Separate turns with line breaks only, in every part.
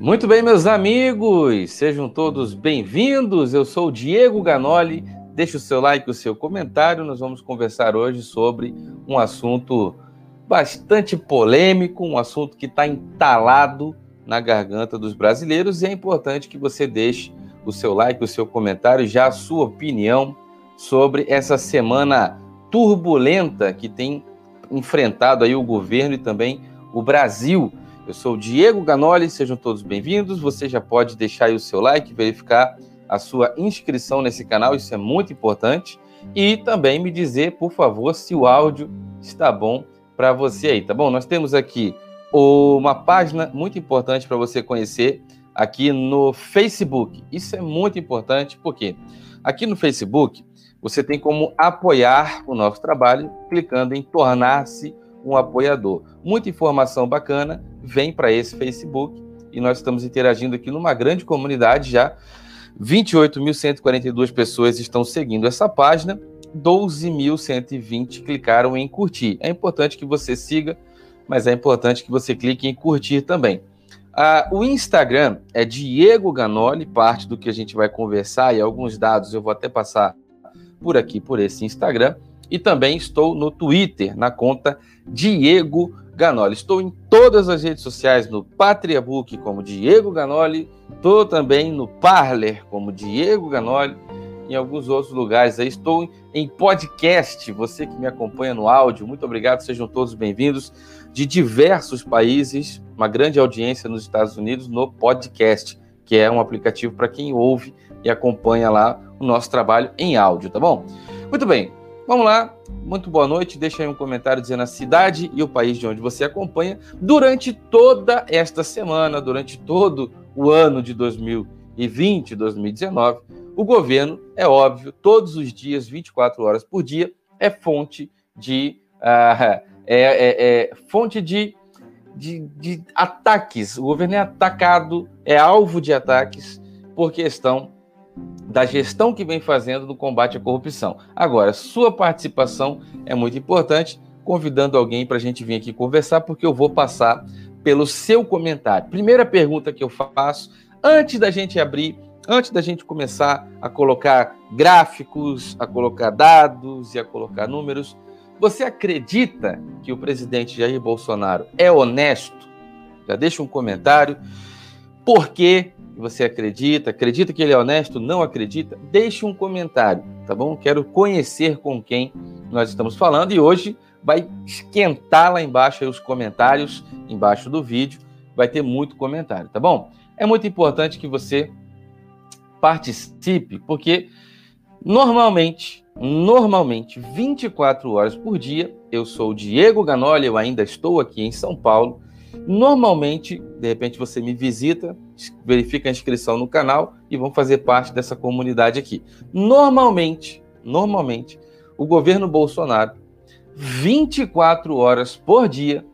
Muito bem, meus amigos, sejam todos bem-vindos. Eu sou o Diego Ganoli. Deixe o seu like, o seu comentário. Nós vamos conversar hoje sobre um assunto bastante polêmico, um assunto que está entalado na garganta dos brasileiros e é importante que você deixe o seu like, o seu comentário, já a sua opinião sobre essa semana turbulenta que tem enfrentado aí o governo e também o Brasil. Eu sou o Diego Ganoli, sejam todos bem-vindos. Você já pode deixar aí o seu like, verificar a sua inscrição nesse canal, isso é muito importante. E também me dizer, por favor, se o áudio está bom para você aí, tá bom? Nós temos aqui uma página muito importante para você conhecer aqui no Facebook. Isso é muito importante porque aqui no Facebook você tem como apoiar o nosso trabalho clicando em tornar-se um apoiador. Muita informação bacana vem para esse Facebook e nós estamos interagindo aqui numa grande comunidade já. 28.142 pessoas estão seguindo essa página, 12.120 clicaram em curtir. É importante que você siga, mas é importante que você clique em curtir também. Ah, o Instagram é Diego Ganoli, parte do que a gente vai conversar e alguns dados eu vou até passar por aqui, por esse Instagram. E também estou no Twitter, na conta Diego Ganoli. Estou em todas as redes sociais, no Patriabook como Diego Ganoli, estou também no Parler como Diego Ganoli, em alguns outros lugares. Aí estou em podcast, você que me acompanha no áudio, muito obrigado, sejam todos bem-vindos de diversos países, uma grande audiência nos Estados Unidos no podcast, que é um aplicativo para quem ouve e acompanha lá o nosso trabalho em áudio, tá bom? Muito bem, Vamos lá, muito boa noite. Deixa aí um comentário dizendo a cidade e o país de onde você acompanha durante toda esta semana, durante todo o ano de 2020, 2019. O governo, é óbvio, todos os dias, 24 horas por dia, é fonte de. Uh, é, é, é fonte de, de, de ataques. O governo é atacado, é alvo de ataques por questão da gestão que vem fazendo no combate à corrupção. Agora, sua participação é muito importante, convidando alguém para a gente vir aqui conversar, porque eu vou passar pelo seu comentário. Primeira pergunta que eu faço, antes da gente abrir, antes da gente começar a colocar gráficos, a colocar dados e a colocar números, você acredita que o presidente Jair Bolsonaro é honesto? Já deixa um comentário. Por quê? Você acredita, acredita que ele é honesto, não acredita, deixe um comentário, tá bom? Quero conhecer com quem nós estamos falando e hoje vai esquentar lá embaixo os comentários, embaixo do vídeo, vai ter muito comentário, tá bom? É muito importante que você participe, porque normalmente, normalmente, 24 horas por dia, eu sou o Diego Ganoli, eu ainda estou aqui em São Paulo, Normalmente, de repente você me visita, verifica a inscrição no canal e vão fazer parte dessa comunidade aqui. Normalmente, normalmente, o governo Bolsonaro, 24 horas por dia,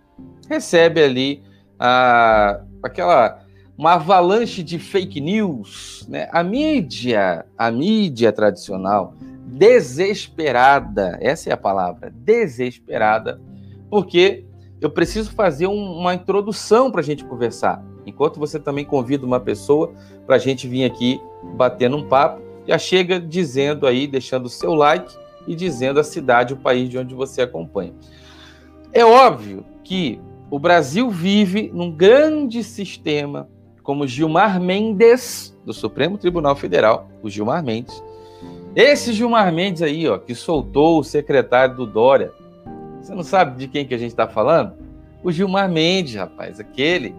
recebe ali a, aquela uma avalanche de fake news, né? A mídia, a mídia tradicional, desesperada, essa é a palavra, desesperada, porque eu preciso fazer um, uma introdução para a gente conversar. Enquanto você também convida uma pessoa para a gente vir aqui batendo um papo, já chega dizendo aí, deixando o seu like e dizendo a cidade, o país de onde você acompanha. É óbvio que o Brasil vive num grande sistema, como Gilmar Mendes, do Supremo Tribunal Federal, o Gilmar Mendes. Esse Gilmar Mendes aí, ó, que soltou o secretário do Dória, você não sabe de quem que a gente está falando? O Gilmar Mendes, rapaz, aquele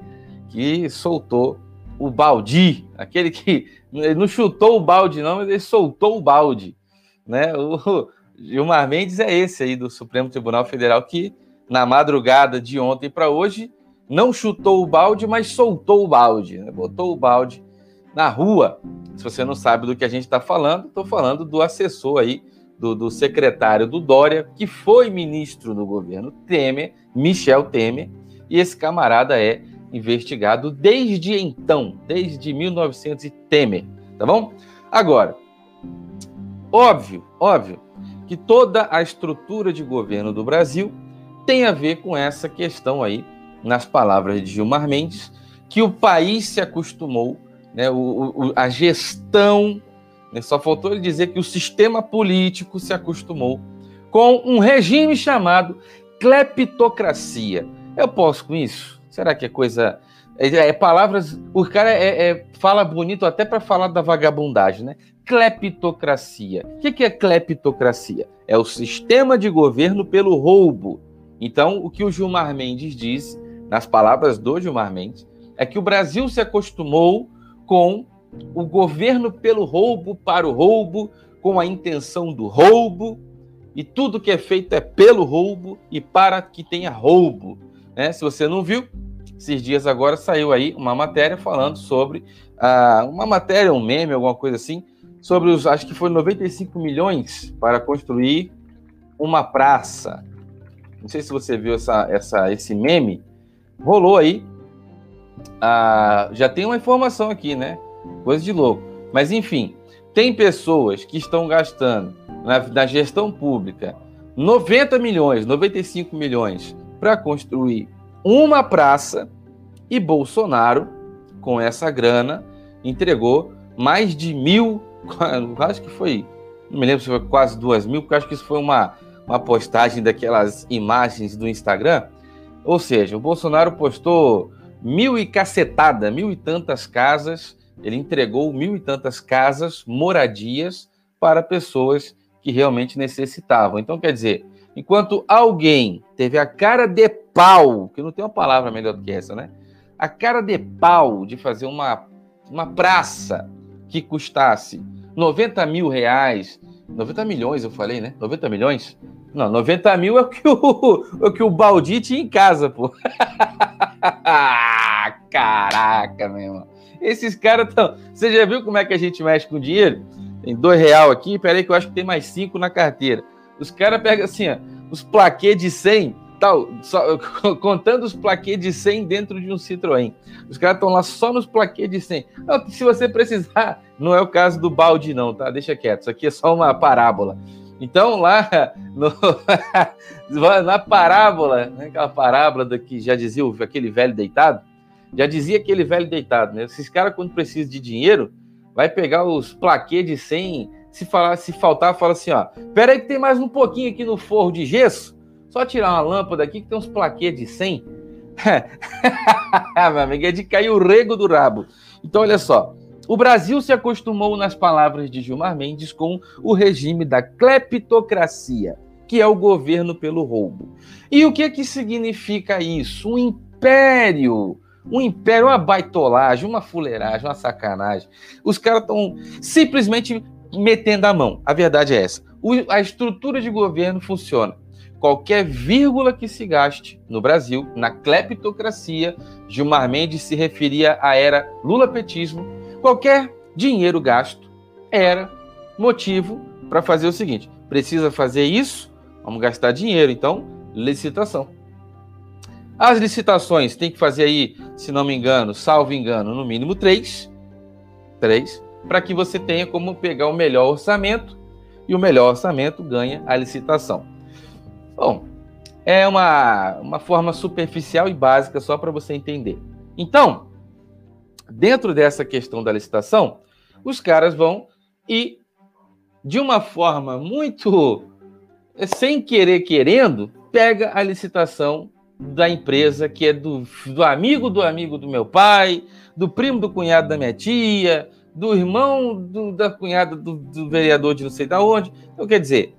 que soltou o balde, aquele que não chutou o balde, não, mas ele soltou o balde. Né? O Gilmar Mendes é esse aí do Supremo Tribunal Federal que, na madrugada de ontem para hoje, não chutou o balde, mas soltou o balde, né? botou o balde na rua. Se você não sabe do que a gente está falando, estou falando do assessor aí do, do, secretário do Dória, que foi ministro do governo Temer, Michel Temer, e esse camarada é investigado desde então, desde 1900 Temer, tá bom? Agora, óbvio, óbvio que toda a estrutura de governo do Brasil tem a ver com essa questão aí, nas palavras de Gilmar Mendes, que o país se acostumou, né, o, o, a gestão, só faltou ele dizer que o sistema político se acostumou com um regime chamado cleptocracia. Eu posso com isso? Será que é coisa. É, é palavras. O cara é, é fala bonito até para falar da vagabundagem, né? Cleptocracia. O que é cleptocracia? É o sistema de governo pelo roubo. Então, o que o Gilmar Mendes diz, nas palavras do Gilmar Mendes, é que o Brasil se acostumou com o governo pelo roubo, para o roubo, com a intenção do roubo, e tudo que é feito é pelo roubo e para que tenha roubo. Né? Se você não viu, esses dias agora saiu aí uma matéria falando sobre ah, uma matéria, um meme, alguma coisa assim, sobre os, acho que foi 95 milhões para construir uma praça. Não sei se você viu essa, essa, esse meme. Rolou aí. Ah, já tem uma informação aqui, né? Coisa de louco. Mas enfim, tem pessoas que estão gastando na, na gestão pública 90 milhões, 95 milhões para construir uma praça e Bolsonaro, com essa grana, entregou mais de mil, acho que foi, não me lembro se foi quase duas mil, porque acho que isso foi uma, uma postagem daquelas imagens do Instagram. Ou seja, o Bolsonaro postou mil e cacetada, mil e tantas casas, ele entregou mil e tantas casas, moradias para pessoas que realmente necessitavam. Então, quer dizer, enquanto alguém teve a cara de pau, que não tem uma palavra melhor do que essa, né? A cara de pau de fazer uma, uma praça que custasse 90 mil reais, 90 milhões, eu falei, né? 90 milhões? Não, 90 mil é o que o, é o, que o Baldi tinha em casa, pô. Caraca, meu irmão. Esses caras estão. Você já viu como é que a gente mexe com dinheiro? Tem dois real aqui, peraí que eu acho que tem mais cinco na carteira. Os caras pegam assim, ó, os plaquês de 100, tal, só, contando os plaquês de 100 dentro de um Citroën. Os caras estão lá só nos plaquês de 100. Não, se você precisar, não é o caso do balde não, tá? Deixa quieto, isso aqui é só uma parábola. Então, lá no, na parábola, né, aquela parábola que já dizia aquele velho deitado, já dizia aquele velho deitado, né? Esses caras, quando precisam de dinheiro, vai pegar os plaquês de 100, se, falar, se faltar, fala assim, ó, pera aí que tem mais um pouquinho aqui no forro de gesso, só tirar uma lâmpada aqui que tem uns plaquês de 100. Meu amigo, é de cair o rego do rabo. Então, olha só, o Brasil se acostumou, nas palavras de Gilmar Mendes, com o regime da cleptocracia, que é o governo pelo roubo. E o que, que significa isso? Um império um império, uma baitolagem, uma fuleiragem, uma sacanagem. Os caras estão simplesmente metendo a mão. A verdade é essa. O, a estrutura de governo funciona. Qualquer vírgula que se gaste no Brasil, na cleptocracia, Gilmar Mendes se referia à era Lula-petismo, qualquer dinheiro gasto era motivo para fazer o seguinte: precisa fazer isso, vamos gastar dinheiro, então licitação. As licitações tem que fazer aí, se não me engano, salvo engano, no mínimo três, três, para que você tenha como pegar o melhor orçamento e o melhor orçamento ganha a licitação. Bom, é uma, uma forma superficial e básica só para você entender. Então, dentro dessa questão da licitação, os caras vão e de uma forma muito sem querer querendo, pega a licitação da empresa, que é do, do amigo do amigo do meu pai, do primo do cunhado da minha tia, do irmão do, da cunhada do, do, vereador de não sei da onde. Então, quer dizer,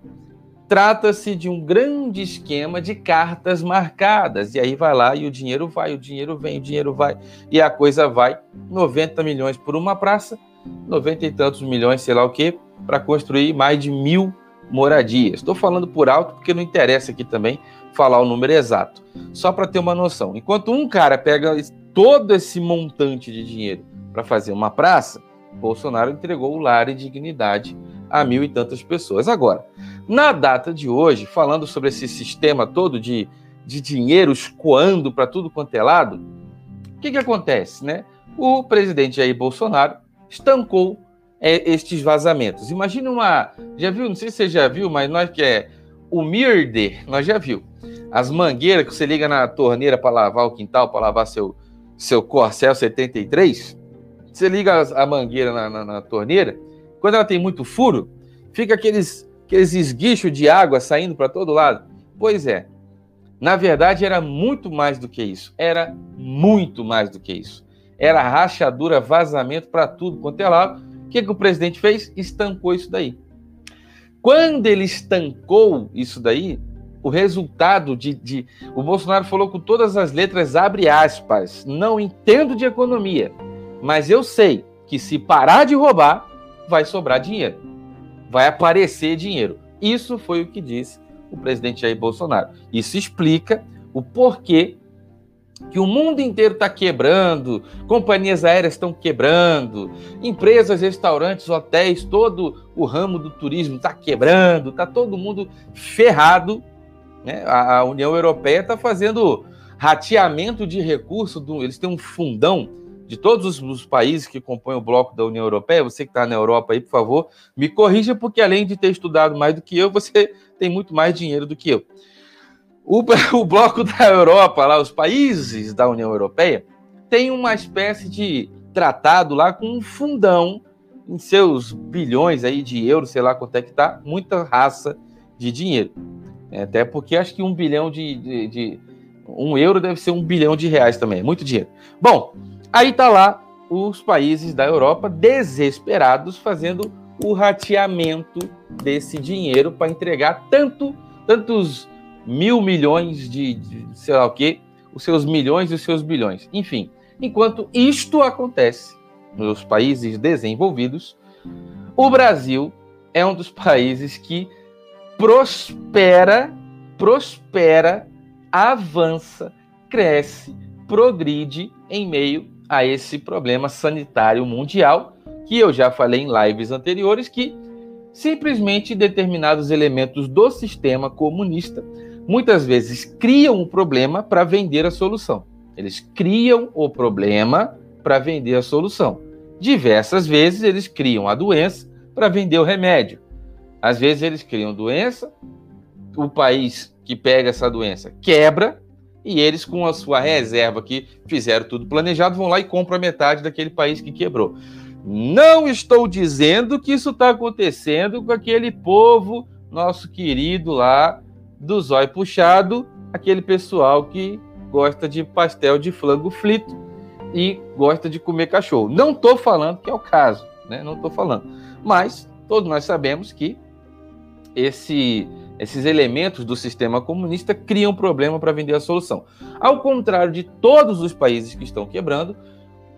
trata-se de um grande esquema de cartas marcadas. E aí vai lá e o dinheiro vai, o dinheiro vem, o dinheiro vai, e a coisa vai. 90 milhões por uma praça, 90 e tantos milhões, sei lá o quê, para construir mais de mil moradias. Estou falando por alto porque não interessa aqui também falar o número exato. Só para ter uma noção. Enquanto um cara pega todo esse montante de dinheiro para fazer uma praça, Bolsonaro entregou o lar e dignidade a mil e tantas pessoas. Agora, na data de hoje, falando sobre esse sistema todo de, de dinheiro escoando para tudo quanto é lado, o que, que acontece? Né? O presidente Jair Bolsonaro estancou é, estes vazamentos. Imagina uma. Já viu? Não sei se você já viu, mas nós que é o Mirder, nós já viu. As mangueiras que você liga na torneira para lavar o quintal, para lavar seu, seu Corcel 73, você liga a mangueira na, na, na torneira, quando ela tem muito furo, fica aqueles, aqueles esguichos de água saindo para todo lado. Pois é, na verdade era muito mais do que isso. Era muito mais do que isso. Era rachadura, vazamento para tudo quanto é lado. O que, que o presidente fez? Estancou isso daí. Quando ele estancou isso daí, o resultado de, de, O Bolsonaro falou com todas as letras, abre aspas. Não entendo de economia, mas eu sei que se parar de roubar, vai sobrar dinheiro. Vai aparecer dinheiro. Isso foi o que disse o presidente Jair Bolsonaro. Isso explica o porquê que o mundo inteiro está quebrando, companhias aéreas estão quebrando, empresas, restaurantes, hotéis, todo o ramo do turismo está quebrando, está todo mundo ferrado. Né? A, União Europeia está fazendo rateamento de recursos, do, eles têm um fundão de todos os, os, países que compõem o bloco da União Europeia. Você que está na Europa aí, por favor, me corrija, porque além de ter estudado mais do que eu, você tem muito mais dinheiro do que eu. O, o bloco da Europa, lá, os países da União Europeia, tem uma espécie de tratado lá com um fundão em seus bilhões aí de euros, sei lá quanto é que tá, muita raça de dinheiro. É, até porque acho que um bilhão de, de, de, Um euro deve ser um bilhão de reais também, é muito dinheiro. Bom, aí tá lá os países da Europa desesperados fazendo o rateamento desse dinheiro para entregar tanto, tantos mil milhões de, de sei lá o quê, os seus milhões e os seus bilhões. Enfim, enquanto isto acontece nos países desenvolvidos, o Brasil é um dos países que prospera, prospera, avança, cresce, progride em meio a esse problema sanitário mundial que eu já falei em lives anteriores que simplesmente determinados elementos do sistema comunista muitas vezes criam o problema para vender a solução. Eles criam o problema para vender a solução. Diversas vezes eles criam a doença para vender o remédio. Às vezes eles criam doença, o país que pega essa doença quebra e eles, com a sua reserva que fizeram tudo planejado, vão lá e compram metade daquele país que quebrou. Não estou dizendo que isso está acontecendo com aquele povo, nosso querido lá, do zóio puxado, aquele pessoal que gosta de pastel de flango frito e gosta de comer cachorro. Não estou falando que é o caso, né? Não estou falando. Mas todos nós sabemos que esse, esses elementos do sistema comunista criam problema para vender a solução. Ao contrário de todos os países que estão quebrando,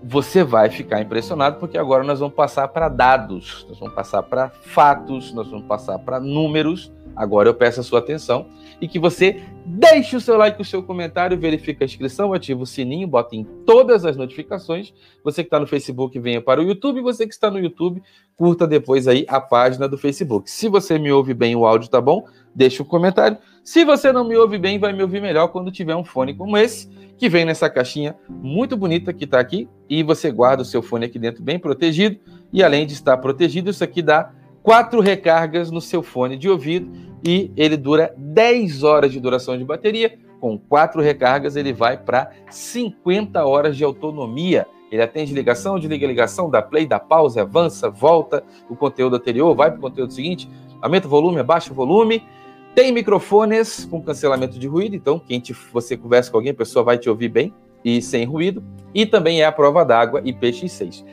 você vai ficar impressionado porque agora nós vamos passar para dados, nós vamos passar para fatos, nós vamos passar para números. Agora eu peço a sua atenção e que você deixe o seu like, o seu comentário, verifique a inscrição, ative o sininho, bota em todas as notificações. Você que está no Facebook, venha para o YouTube. Você que está no YouTube, curta depois aí a página do Facebook. Se você me ouve bem, o áudio tá bom, deixe um comentário. Se você não me ouve bem, vai me ouvir melhor quando tiver um fone como esse que vem nessa caixinha muito bonita que está aqui e você guarda o seu fone aqui dentro bem protegido e além de estar protegido, isso aqui dá quatro recargas no seu fone de ouvido e ele dura 10 horas de duração de bateria. Com quatro recargas, ele vai para 50 horas de autonomia. Ele atende ligação, desliga ligação, dá play, dá pausa, avança, volta o conteúdo anterior, vai para o conteúdo seguinte, aumenta o volume, abaixa o volume tem microfones com cancelamento de ruído, então quem te, você conversa com alguém, a pessoa vai te ouvir bem e sem ruído. E também é a prova d'água IPX6.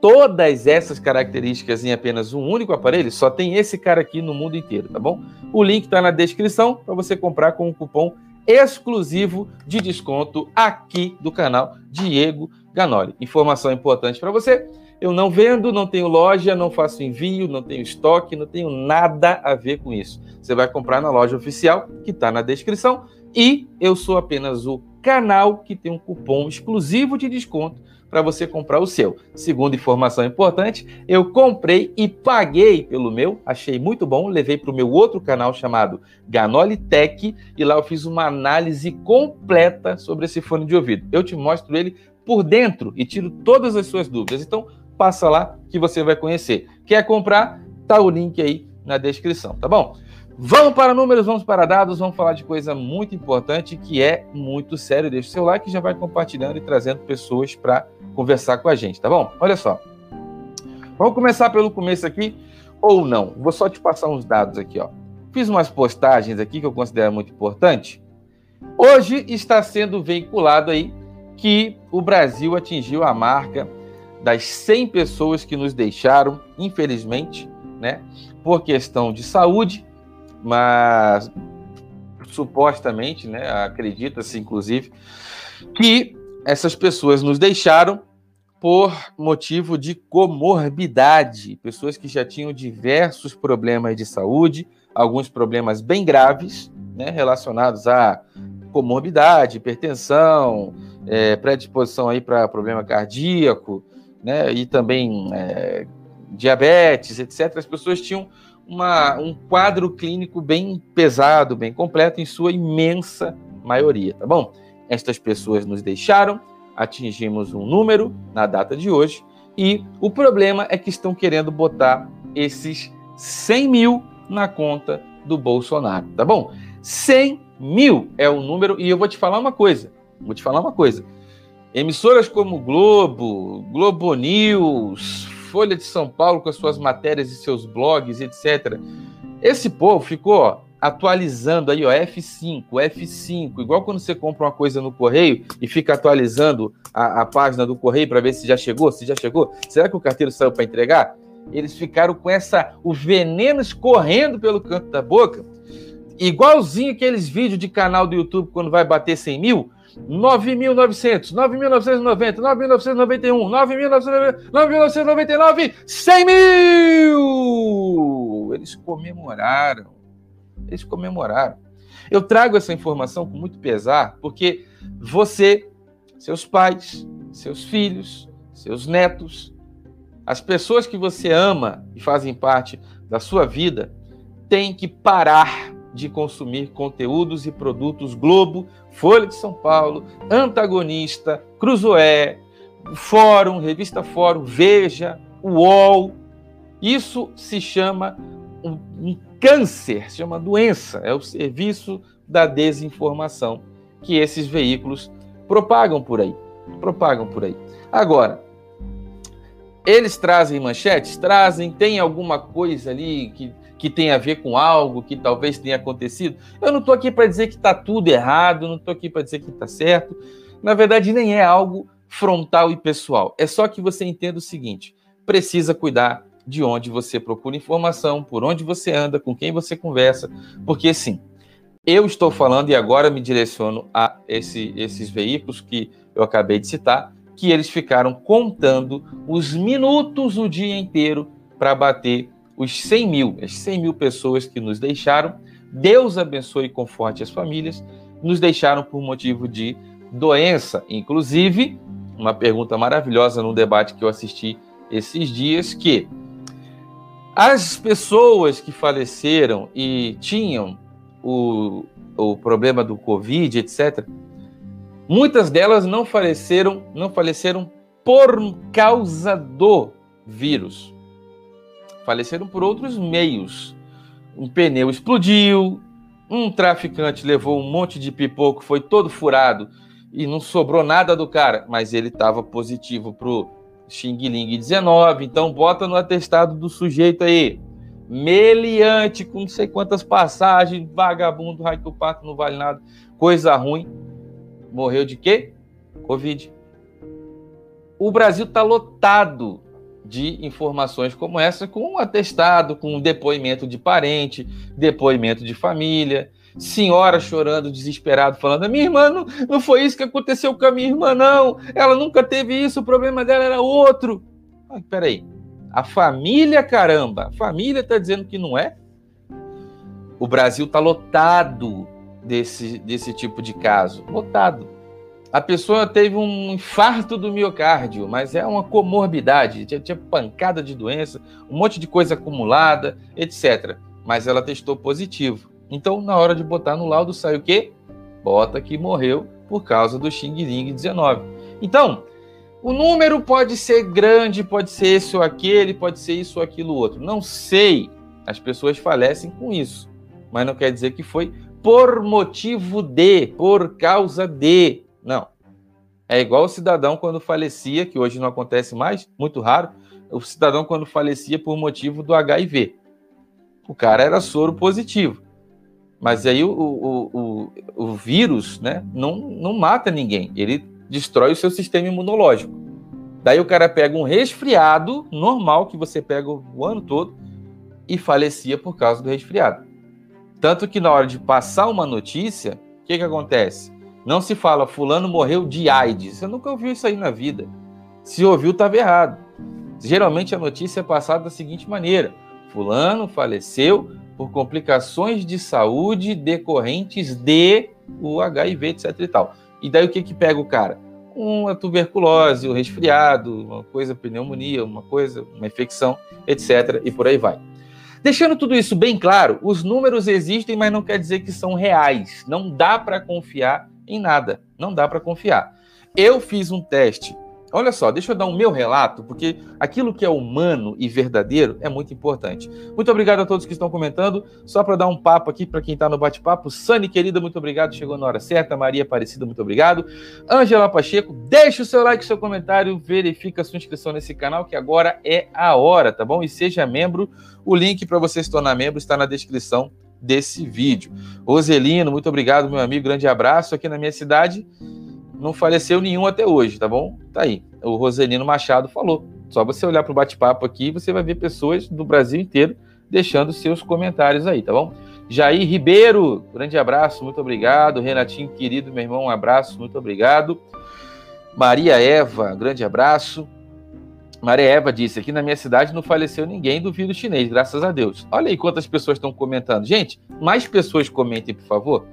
Todas essas características em apenas um único aparelho, só tem esse cara aqui no mundo inteiro, tá bom? O link está na descrição para você comprar com um cupom exclusivo de desconto aqui do canal Diego Ganoli. Informação importante para você eu não vendo, não tenho loja, não faço envio, não tenho estoque, não tenho nada a ver com isso. Você vai comprar na loja oficial, que está na descrição, e eu sou apenas o canal que tem um cupom exclusivo de desconto para você comprar o seu. Segunda informação importante, eu comprei e paguei pelo meu, achei muito bom, levei para o meu outro canal chamado Ganoli Tech e lá eu fiz uma análise completa sobre esse fone de ouvido. Eu te mostro ele por dentro e tiro todas as suas dúvidas. Então, passa lá que você vai conhecer. Quer comprar? Tá o link aí na descrição, tá bom? Vamos para números, vamos para dados, vamos falar de coisa muito importante que é muito sério. Deixa o seu like e já vai compartilhando e trazendo pessoas para conversar com a gente, tá bom? Olha só. Vamos começar pelo começo aqui, ou não. Vou só te passar uns dados aqui, ó. Fiz umas postagens aqui que eu considero muito importante. Hoje está sendo veiculado aí que o Brasil atingiu a marca das 100 pessoas que nos deixaram, infelizmente, né, por questão de saúde, mas supostamente, né, acredita-se inclusive que essas pessoas nos deixaram por motivo de comorbidade, pessoas que já tinham diversos problemas de saúde, alguns problemas bem graves, né, relacionados a comorbidade, hipertensão, é, predisposição aí para problema cardíaco, né, e também é, diabetes, etc. As pessoas tinham uma, um quadro clínico bem pesado, bem completo, em sua imensa maioria, tá bom? Estas pessoas nos deixaram, atingimos um número na data de hoje, e o problema é que estão querendo botar esses 100 mil na conta do Bolsonaro, tá bom? 100 mil é o número, e eu vou te falar uma coisa, vou te falar uma coisa. Emissoras como Globo, Globo News, Folha de São Paulo com as suas matérias e seus blogs, etc. Esse povo ficou atualizando aí, ó, F5, F5, igual quando você compra uma coisa no correio e fica atualizando a, a página do correio para ver se já chegou, se já chegou. Será que o carteiro saiu para entregar? Eles ficaram com essa o veneno escorrendo pelo canto da boca, igualzinho aqueles vídeos de canal do YouTube quando vai bater 100 mil. 9.900, 9.990, 9.991, 9.999, 100 mil! Eles comemoraram. Eles comemoraram. Eu trago essa informação com muito pesar, porque você, seus pais, seus filhos, seus netos, as pessoas que você ama e fazem parte da sua vida, têm que parar de consumir conteúdos e produtos Globo, Folha de São Paulo, Antagonista, Cruzoé, Fórum, Revista Fórum, Veja, UOL. Isso se chama um, um câncer, se chama doença, é o serviço da desinformação que esses veículos propagam por aí. Propagam por aí. Agora, eles trazem manchetes? Trazem, tem alguma coisa ali que que tem a ver com algo que talvez tenha acontecido. Eu não estou aqui para dizer que está tudo errado, não estou aqui para dizer que está certo. Na verdade, nem é algo frontal e pessoal. É só que você entenda o seguinte: precisa cuidar de onde você procura informação, por onde você anda, com quem você conversa, porque sim, eu estou falando e agora me direciono a esse, esses veículos que eu acabei de citar, que eles ficaram contando os minutos o dia inteiro para bater os 100 mil, as 100 mil pessoas que nos deixaram. Deus abençoe e conforte as famílias, nos deixaram por motivo de doença. Inclusive, uma pergunta maravilhosa no debate que eu assisti esses dias, que as pessoas que faleceram e tinham o, o problema do Covid, etc., muitas delas não faleceram, não faleceram por causa do vírus faleceram por outros meios. Um pneu explodiu, um traficante levou um monte de pipoco, foi todo furado e não sobrou nada do cara, mas ele estava positivo pro Xing Ling 19, então bota no atestado do sujeito aí. Meliante, com não sei quantas passagens, vagabundo, raio que o pato não vale nada, coisa ruim. Morreu de quê? Covid. O Brasil está lotado de informações como essa, com um atestado, com um depoimento de parente, depoimento de família, senhora chorando, desesperado, falando: minha irmã não, não foi isso que aconteceu com a minha irmã, não. Ela nunca teve isso, o problema dela era outro. Ah, peraí. A família, caramba, a família está dizendo que não é? O Brasil está lotado desse, desse tipo de caso. Lotado a pessoa teve um infarto do miocárdio, mas é uma comorbidade, tinha, tinha, pancada de doença, um monte de coisa acumulada, etc. Mas ela testou positivo. Então, na hora de botar no laudo, sai o quê? Bota que morreu por causa do Xing Ling 19. Então, o número pode ser grande, pode ser esse ou aquele, pode ser isso ou aquilo outro. Não sei. As pessoas falecem com isso. mas não quer dizer que foi por motivo de, por causa de. Não. É igual o cidadão quando falecia, que hoje não acontece mais, muito raro, o cidadão quando falecia por motivo do HIV. O cara era soro positivo. Mas aí o, o, o, o vírus né, não, não mata ninguém, ele destrói o seu sistema imunológico. Daí o cara pega um resfriado normal que você pega o ano todo e falecia por causa do resfriado. Tanto que na hora de passar uma notícia, o que, que acontece? Não se fala fulano morreu de AIDS. Você nunca ouviu isso aí na vida. Se ouviu, estava errado. Geralmente a notícia é passada da seguinte maneira: fulano faleceu por complicações de saúde decorrentes de o HIV, etc e tal. E daí o que que pega o cara? Uma tuberculose, um resfriado, uma coisa, pneumonia, uma coisa, uma infecção, etc. e por aí vai. Deixando tudo isso bem claro, os números existem, mas não quer dizer que são reais. Não dá para confiar em nada. Não dá para confiar. Eu fiz um teste Olha só, deixa eu dar o um meu relato, porque aquilo que é humano e verdadeiro é muito importante. Muito obrigado a todos que estão comentando. Só para dar um papo aqui para quem está no bate-papo. Sani, querida, muito obrigado. Chegou na hora certa. Maria Aparecida, muito obrigado. Ângela Pacheco, deixa o seu like, seu comentário, verifica a sua inscrição nesse canal, que agora é a hora, tá bom? E seja membro. O link para você se tornar membro está na descrição desse vídeo. Roselino, muito obrigado, meu amigo. Grande abraço aqui na minha cidade não faleceu nenhum até hoje, tá bom? Tá aí. O Roselino Machado falou. Só você olhar para o bate-papo aqui, você vai ver pessoas do Brasil inteiro deixando seus comentários aí, tá bom? Jair Ribeiro, grande abraço, muito obrigado. Renatinho, querido, meu irmão, um abraço, muito obrigado. Maria Eva, grande abraço. Maria Eva disse: aqui na minha cidade não faleceu ninguém do vírus chinês, graças a Deus. Olha aí quantas pessoas estão comentando. Gente, mais pessoas comentem, por favor.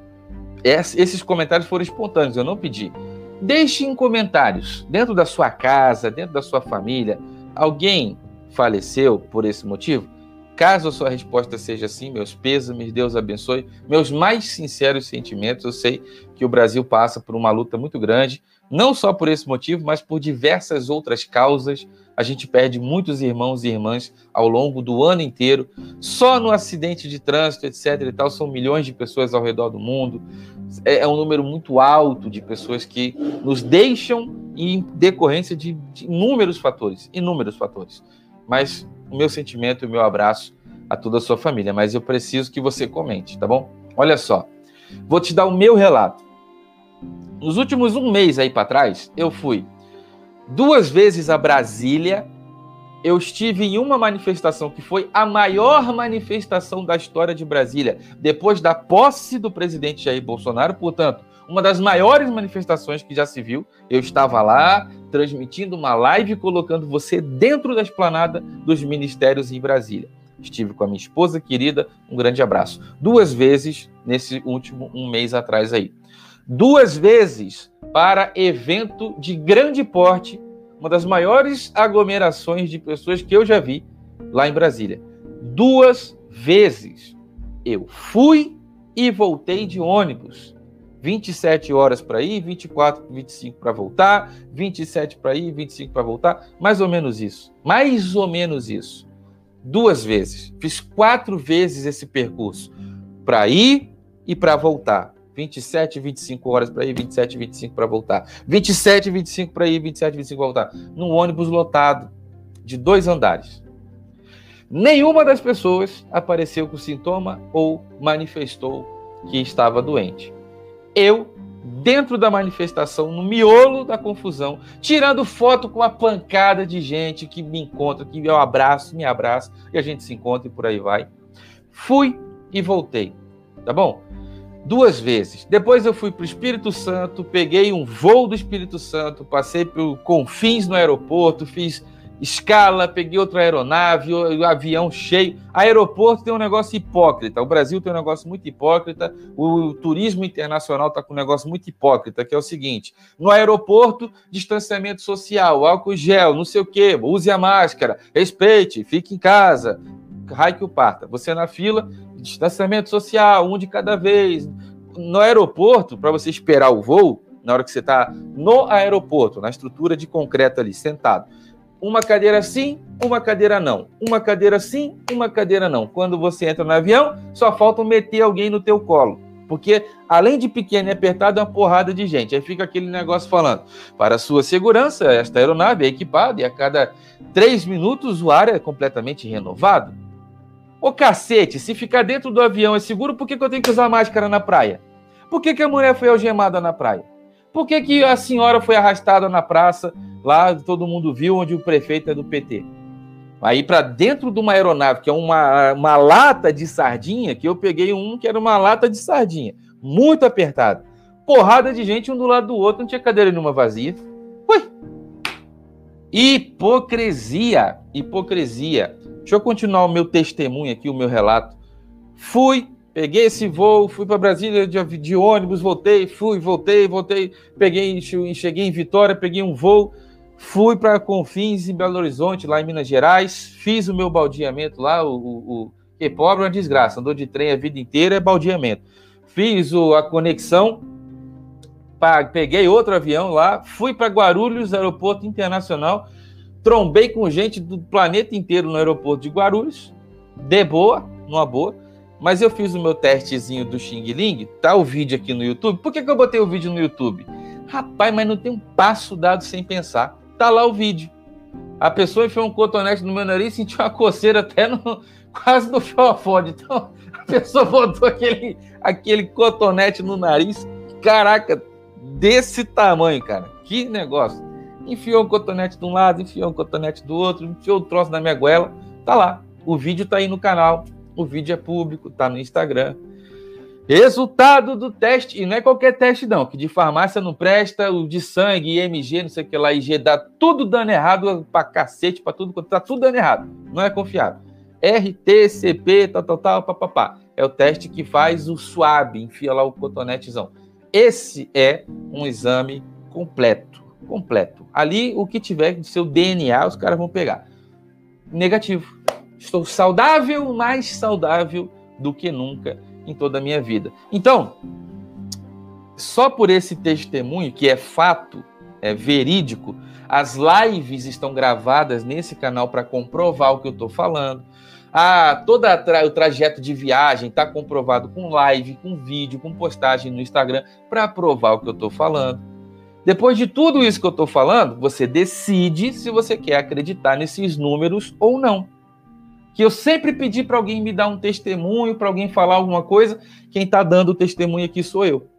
Esses comentários foram espontâneos, eu não pedi. Deixe em comentários, dentro da sua casa, dentro da sua família, alguém faleceu por esse motivo? Caso a sua resposta seja sim, meus pêsames, Deus abençoe, meus mais sinceros sentimentos. Eu sei que o Brasil passa por uma luta muito grande, não só por esse motivo, mas por diversas outras causas. A gente perde muitos irmãos e irmãs ao longo do ano inteiro. Só no acidente de trânsito, etc. e tal, são milhões de pessoas ao redor do mundo é, é um número muito alto de pessoas que nos deixam em decorrência de, de inúmeros fatores, inúmeros fatores. Mas o meu sentimento e o meu abraço a toda a sua família, mas eu preciso que você comente, tá bom? Olha só, vou te dar o meu relato. Nos últimos um mês aí para trás, eu fui duas vezes a Brasília eu estive em uma manifestação que foi a maior manifestação da história de Brasília, depois da posse do presidente Jair Bolsonaro, portanto, uma das maiores manifestações que já se viu. Eu estava lá transmitindo uma live colocando você dentro da esplanada dos ministérios em Brasília. Estive com a minha esposa querida, um grande abraço. Duas vezes nesse último um mês atrás aí. Duas vezes para evento de grande porte uma das maiores aglomerações de pessoas que eu já vi lá em Brasília. Duas vezes eu fui e voltei de ônibus. 27 horas para ir, 24, 25 para voltar, 27 para ir, 25 para voltar, mais ou menos isso. Mais ou menos isso. Duas vezes. Fiz quatro vezes esse percurso para ir e para voltar. 27, 25 horas para ir, 27, 25 para voltar. 27, 25 para ir, 27, 25 para voltar. Num ônibus lotado de dois andares. Nenhuma das pessoas apareceu com sintoma ou manifestou que estava doente. Eu, dentro da manifestação, no miolo da confusão, tirando foto com uma pancada de gente que me encontra, que eu abraço, me abraça, e a gente se encontra e por aí vai. Fui e voltei. Tá bom? Duas vezes. Depois eu fui para o Espírito Santo, peguei um voo do Espírito Santo, passei por confins no aeroporto, fiz escala, peguei outra aeronave, o, avião cheio. Aeroporto tem um negócio hipócrita. O Brasil tem um negócio muito hipócrita. O turismo internacional está com um negócio muito hipócrita, que é o seguinte: no aeroporto, distanciamento social, álcool gel, não sei o quê, use a máscara, respeite, fique em casa. Raio que o parta. Você na fila, distanciamento social, um de cada vez. No aeroporto, para você esperar o voo, na hora que você está no aeroporto, na estrutura de concreto ali, sentado, Uma cadeira sim, uma cadeira não. Uma cadeira sim, uma cadeira não. Quando você entra no avião, só falta meter alguém no teu colo. Porque, além de pequeno e apertado, é uma porrada de gente. Aí fica aquele negócio falando: para sua segurança, esta aeronave é equipada e a cada três minutos o ar é completamente renovado. Ô cacete, se ficar dentro do avião é seguro, por que, que eu tenho que usar máscara na praia? Por que, que a mulher foi algemada na praia? Por que, que a senhora foi arrastada na praça, lá todo mundo viu, onde o prefeito é do PT? Aí para dentro de uma aeronave, que é uma, uma lata de sardinha, que eu peguei um que era uma lata de sardinha, muito apertado. Porrada de gente um do lado do outro, não tinha cadeira nenhuma vazia. Ui! Hipocrisia, hipocrisia. Deixa eu continuar o meu testemunho aqui, o meu relato. Fui, peguei esse voo, fui para Brasília de, de, ônibus, voltei, fui, voltei, voltei, peguei, cheguei em Vitória, peguei um voo, Fui para Confins, em Belo Horizonte, lá em Minas Gerais. Fiz o meu baldeamento lá. O, o, que pobre é uma desgraça. Andou de trem a vida inteira, é baldeamento. Fiz o, a conexão. Peguei outro avião lá. Fui para Guarulhos, aeroporto internacional. Trombei com gente do planeta inteiro no aeroporto de Guarulhos. De boa, numa boa. Mas eu fiz o meu testezinho do Xing Ling. Tá o vídeo aqui no YouTube. Por que, que eu botei o vídeo no YouTube? Rapaz, mas não tem um passo dado sem pensar. Tá lá o vídeo. A pessoa enfiou um cotonete no meu nariz e sentiu uma coceira até no, quase no fiofode. Então, a pessoa botou aquele, aquele cotonete no nariz. Caraca, desse tamanho, cara. Que negócio. Enfiou um cotonete de um lado, enfiou um cotonete do outro, enfiou o um troço na minha goela. Tá lá. O vídeo tá aí no canal. O vídeo é público, tá no Instagram. Resultado do teste, e não é qualquer teste, não, que de farmácia não presta, o de sangue, IMG, não sei o que lá, IG, dá tudo dando errado pra cacete, pra tudo, tá tudo dando errado, não é confiável. RTCP, tal, tal, tal, papapá. É o teste que faz o suave, enfia lá o cotonetezão. Esse é um exame completo, completo. Ali, o que tiver de seu DNA, os caras vão pegar. Negativo. Estou saudável, mais saudável do que nunca em toda a minha vida. Então, só por esse testemunho, que é fato, é verídico, as lives estão gravadas nesse canal para comprovar o que eu estou falando. Ah, todo o trajeto de viagem está comprovado com live, com vídeo, com postagem no Instagram para provar o que eu estou falando. Depois de tudo isso que eu estou falando, você decide se você quer acreditar nesses números ou não que eu sempre pedi para alguém me dar um testemunho, para alguém falar alguma coisa, quem está dando o testemunho aqui sou eu.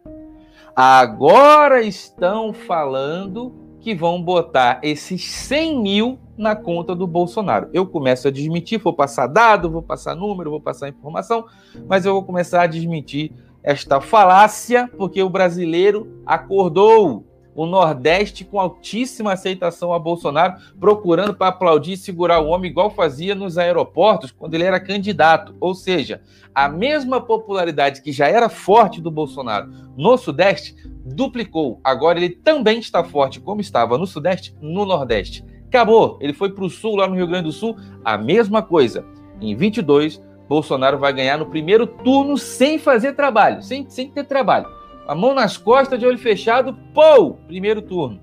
Agora estão falando que vão botar esses 100 mil na conta do Bolsonaro. Eu começo a desmentir, vou passar dado, vou passar número, vou passar informação, mas eu vou começar a desmentir esta falácia, porque o brasileiro acordou o Nordeste com altíssima aceitação a Bolsonaro, procurando para aplaudir e segurar o homem, igual fazia nos aeroportos quando ele era candidato. Ou seja, a mesma popularidade que já era forte do Bolsonaro no Sudeste duplicou. Agora ele também está forte, como estava no Sudeste, no Nordeste. Acabou. Ele foi para o Sul, lá no Rio Grande do Sul, a mesma coisa. Em 22, Bolsonaro vai ganhar no primeiro turno sem fazer trabalho, sem, sem ter trabalho a mão nas costas, de olho fechado, pô, primeiro turno.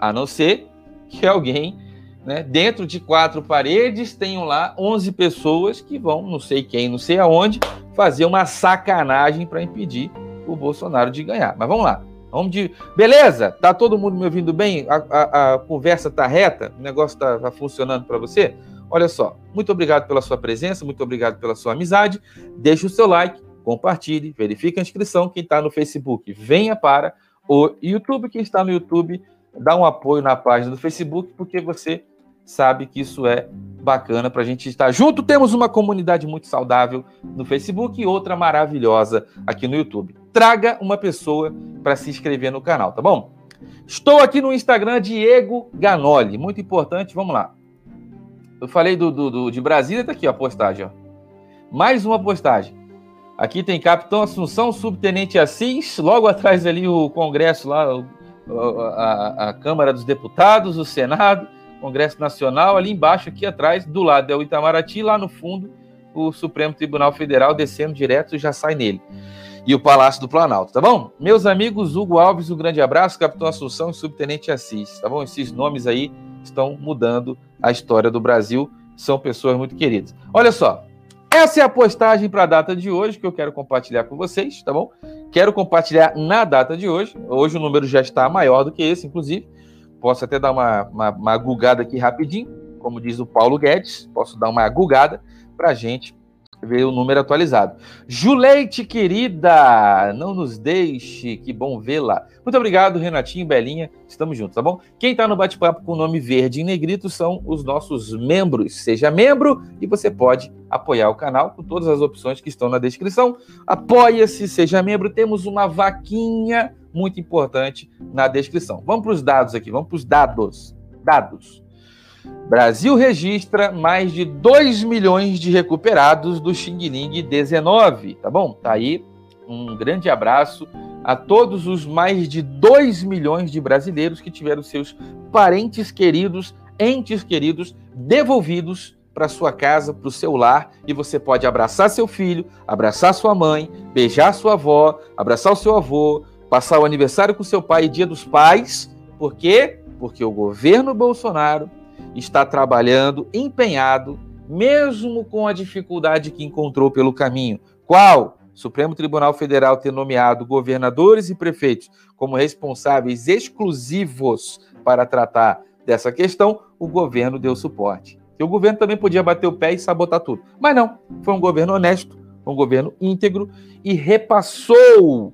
A não ser que alguém, né, dentro de quatro paredes, tenham lá 11 pessoas que vão, não sei quem, não sei aonde, fazer uma sacanagem para impedir o Bolsonaro de ganhar. Mas vamos lá. Vamos de. Beleza? Tá todo mundo me ouvindo bem? A, a, a conversa tá reta? O negócio tá, tá funcionando para você? Olha só, muito obrigado pela sua presença, muito obrigado pela sua amizade. Deixe o seu like, compartilhe, verifique a inscrição. Quem está no Facebook, venha para o YouTube. Quem está no YouTube, dá um apoio na página do Facebook, porque você sabe que isso é bacana para a gente estar junto. Temos uma comunidade muito saudável no Facebook e outra maravilhosa aqui no YouTube. Traga uma pessoa para se inscrever no canal, tá bom? Estou aqui no Instagram, Diego Ganoli. Muito importante, vamos lá. Eu falei do, do, do de Brasília, tá aqui ó, a postagem. Ó. Mais uma postagem. Aqui tem Capitão Assunção, Subtenente Assis, logo atrás ali o Congresso lá, a, a, Câmara dos Deputados, o Senado, Congresso Nacional, ali embaixo, aqui atrás, do lado é o Itamaraty, lá no fundo, o Supremo Tribunal Federal descendo direto já sai nele. e o Palácio do Planalto, tá bom? Meus amigos, Hugo Alves, um grande abraço, Capitão Assunção e Subtenente Assis, tá bom? Esses nomes aí estão mudando a história do Brasil, são pessoas muito queridas. Olha só, essa é a postagem para a data de hoje que eu quero compartilhar com vocês, tá bom? Quero compartilhar na data de hoje. Hoje o número já está maior do que esse, inclusive. Posso até dar uma, uma, uma gugada aqui rapidinho, como diz o Paulo Guedes. Posso dar uma gugada para a gente ver o número atualizado. Juleite, querida, não nos deixe, que bom vê-la. Muito obrigado, Renatinho, Belinha, estamos juntos, tá bom? Quem está no bate-papo com o nome verde em negrito são os nossos membros. Seja membro e você pode apoiar o canal com todas as opções que estão na descrição. Apoia-se, seja membro, temos uma vaquinha muito importante na descrição. Vamos para os dados aqui, vamos para os dados. Dados. Brasil registra mais de 2 milhões de recuperados do Xing Ling 19, tá bom? Tá aí um grande abraço a todos os mais de 2 milhões de brasileiros que tiveram seus parentes queridos, entes queridos, devolvidos para sua casa, para o seu lar, e você pode abraçar seu filho, abraçar sua mãe, beijar sua avó, abraçar o seu avô, passar o aniversário com seu pai dia dos pais. Por quê? Porque o governo Bolsonaro está trabalhando empenhado, mesmo com a dificuldade que encontrou pelo caminho. Qual? Supremo Tribunal Federal ter nomeado governadores e prefeitos como responsáveis exclusivos para tratar dessa questão, o governo deu suporte. E o governo também podia bater o pé e sabotar tudo. Mas não, foi um governo honesto, um governo íntegro e repassou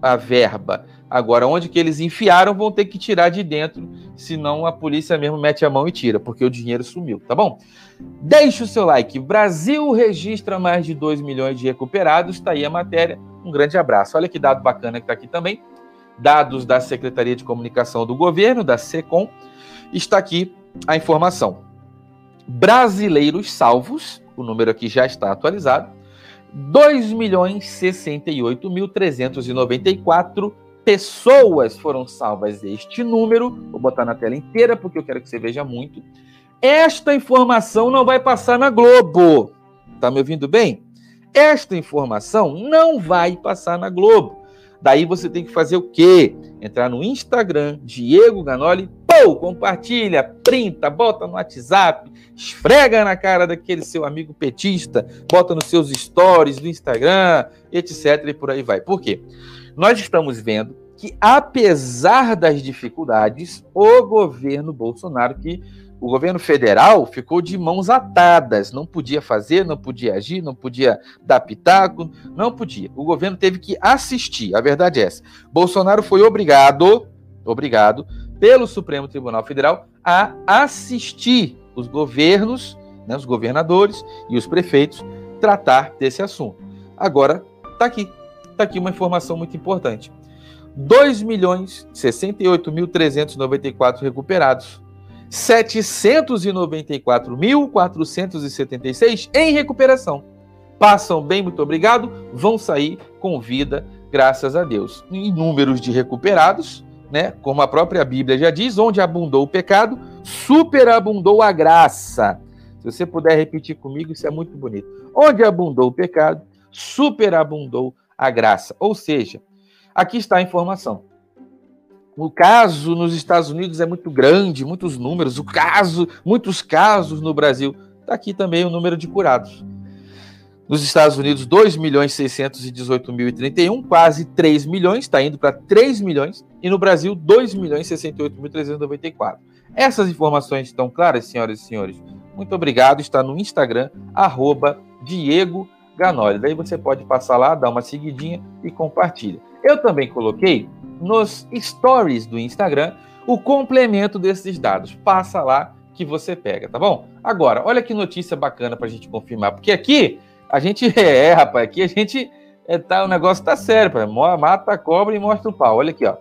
a verba Agora, onde que eles enfiaram, vão ter que tirar de dentro, senão a polícia mesmo mete a mão e tira, porque o dinheiro sumiu, tá bom? Deixe o seu like. Brasil registra mais de 2 milhões de recuperados, está aí a matéria. Um grande abraço. Olha que dado bacana que está aqui também. Dados da Secretaria de Comunicação do Governo, da SECOM. Está aqui a informação. Brasileiros salvos, o número aqui já está atualizado, 2 milhões 68.394 pessoas foram salvas este número. Vou botar na tela inteira porque eu quero que você veja muito. Esta informação não vai passar na Globo. Tá me ouvindo bem? Esta informação não vai passar na Globo. Daí você tem que fazer o quê? Entrar no Instagram, Diego Ganoli, pô, compartilha, printa, bota no WhatsApp, esfrega na cara daquele seu amigo petista, bota nos seus stories do Instagram, etc. e por aí vai. Por quê? Nós estamos vendo que, apesar das dificuldades, o governo Bolsonaro, que o governo federal ficou de mãos atadas, não podia fazer, não podia agir, não podia dar pitaco, não podia. O governo teve que assistir, a verdade é essa. Bolsonaro foi obrigado, obrigado, pelo Supremo Tribunal Federal a assistir os governos, né, os governadores e os prefeitos tratar desse assunto. Agora está aqui, Está aqui uma informação muito importante. 2 milhões 68.394 recuperados. 794.476 em recuperação. Passam bem, muito obrigado, vão sair com vida, graças a Deus. Em números de recuperados, né, como a própria Bíblia já diz, onde abundou o pecado, superabundou a graça. Se você puder repetir comigo, isso é muito bonito. Onde abundou o pecado, superabundou a graça. Ou seja, aqui está a informação. O caso nos Estados Unidos é muito grande, muitos números. O caso, muitos casos no Brasil. Está aqui também o número de curados. Nos Estados Unidos, 2 milhões 618 mil e 31, quase 3 milhões, está indo para 3 milhões. E no Brasil, 2 milhões 68 mil 394. Essas informações estão claras, senhoras e senhores? Muito obrigado. Está no Instagram, arroba Diego Daí você pode passar lá, dar uma seguidinha e compartilha. Eu também coloquei nos stories do Instagram o complemento desses dados. Passa lá que você pega, tá bom? Agora, olha que notícia bacana para a gente confirmar, porque aqui a gente é, rapaz, aqui a gente é, tá, o negócio tá sério, pra, mata a cobra e mostra o pau. Olha aqui, ó.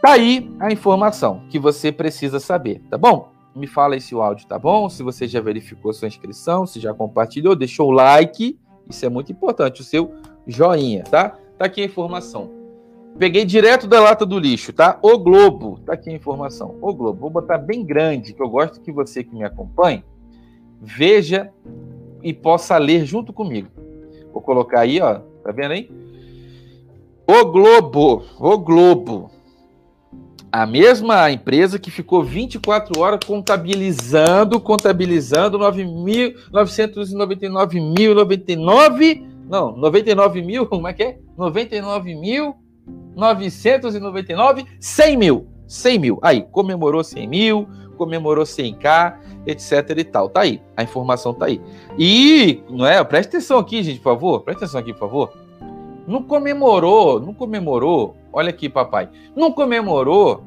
Tá aí a informação que você precisa saber, tá bom? Me fala aí se o áudio tá bom, se você já verificou sua inscrição, se já compartilhou, deixou o like isso é muito importante, o seu joinha, tá? Tá aqui a informação. Peguei direto da lata do lixo, tá? O Globo, tá aqui a informação. O Globo, vou botar bem grande, que eu gosto que você que me acompanhe veja e possa ler junto comigo. Vou colocar aí, ó, tá vendo aí? O Globo, o Globo, a mesma empresa que ficou 24 horas contabilizando, contabilizando 9.999.099, não, 99 mil, como é que é? 99.999, 100 mil, 100 mil. Aí, comemorou 100 mil, comemorou 100k, etc e tal. Tá aí, a informação tá aí. E, não é? Presta atenção aqui, gente, por favor. Presta atenção aqui, por favor. Não comemorou, não comemorou. Olha aqui, papai. Não comemorou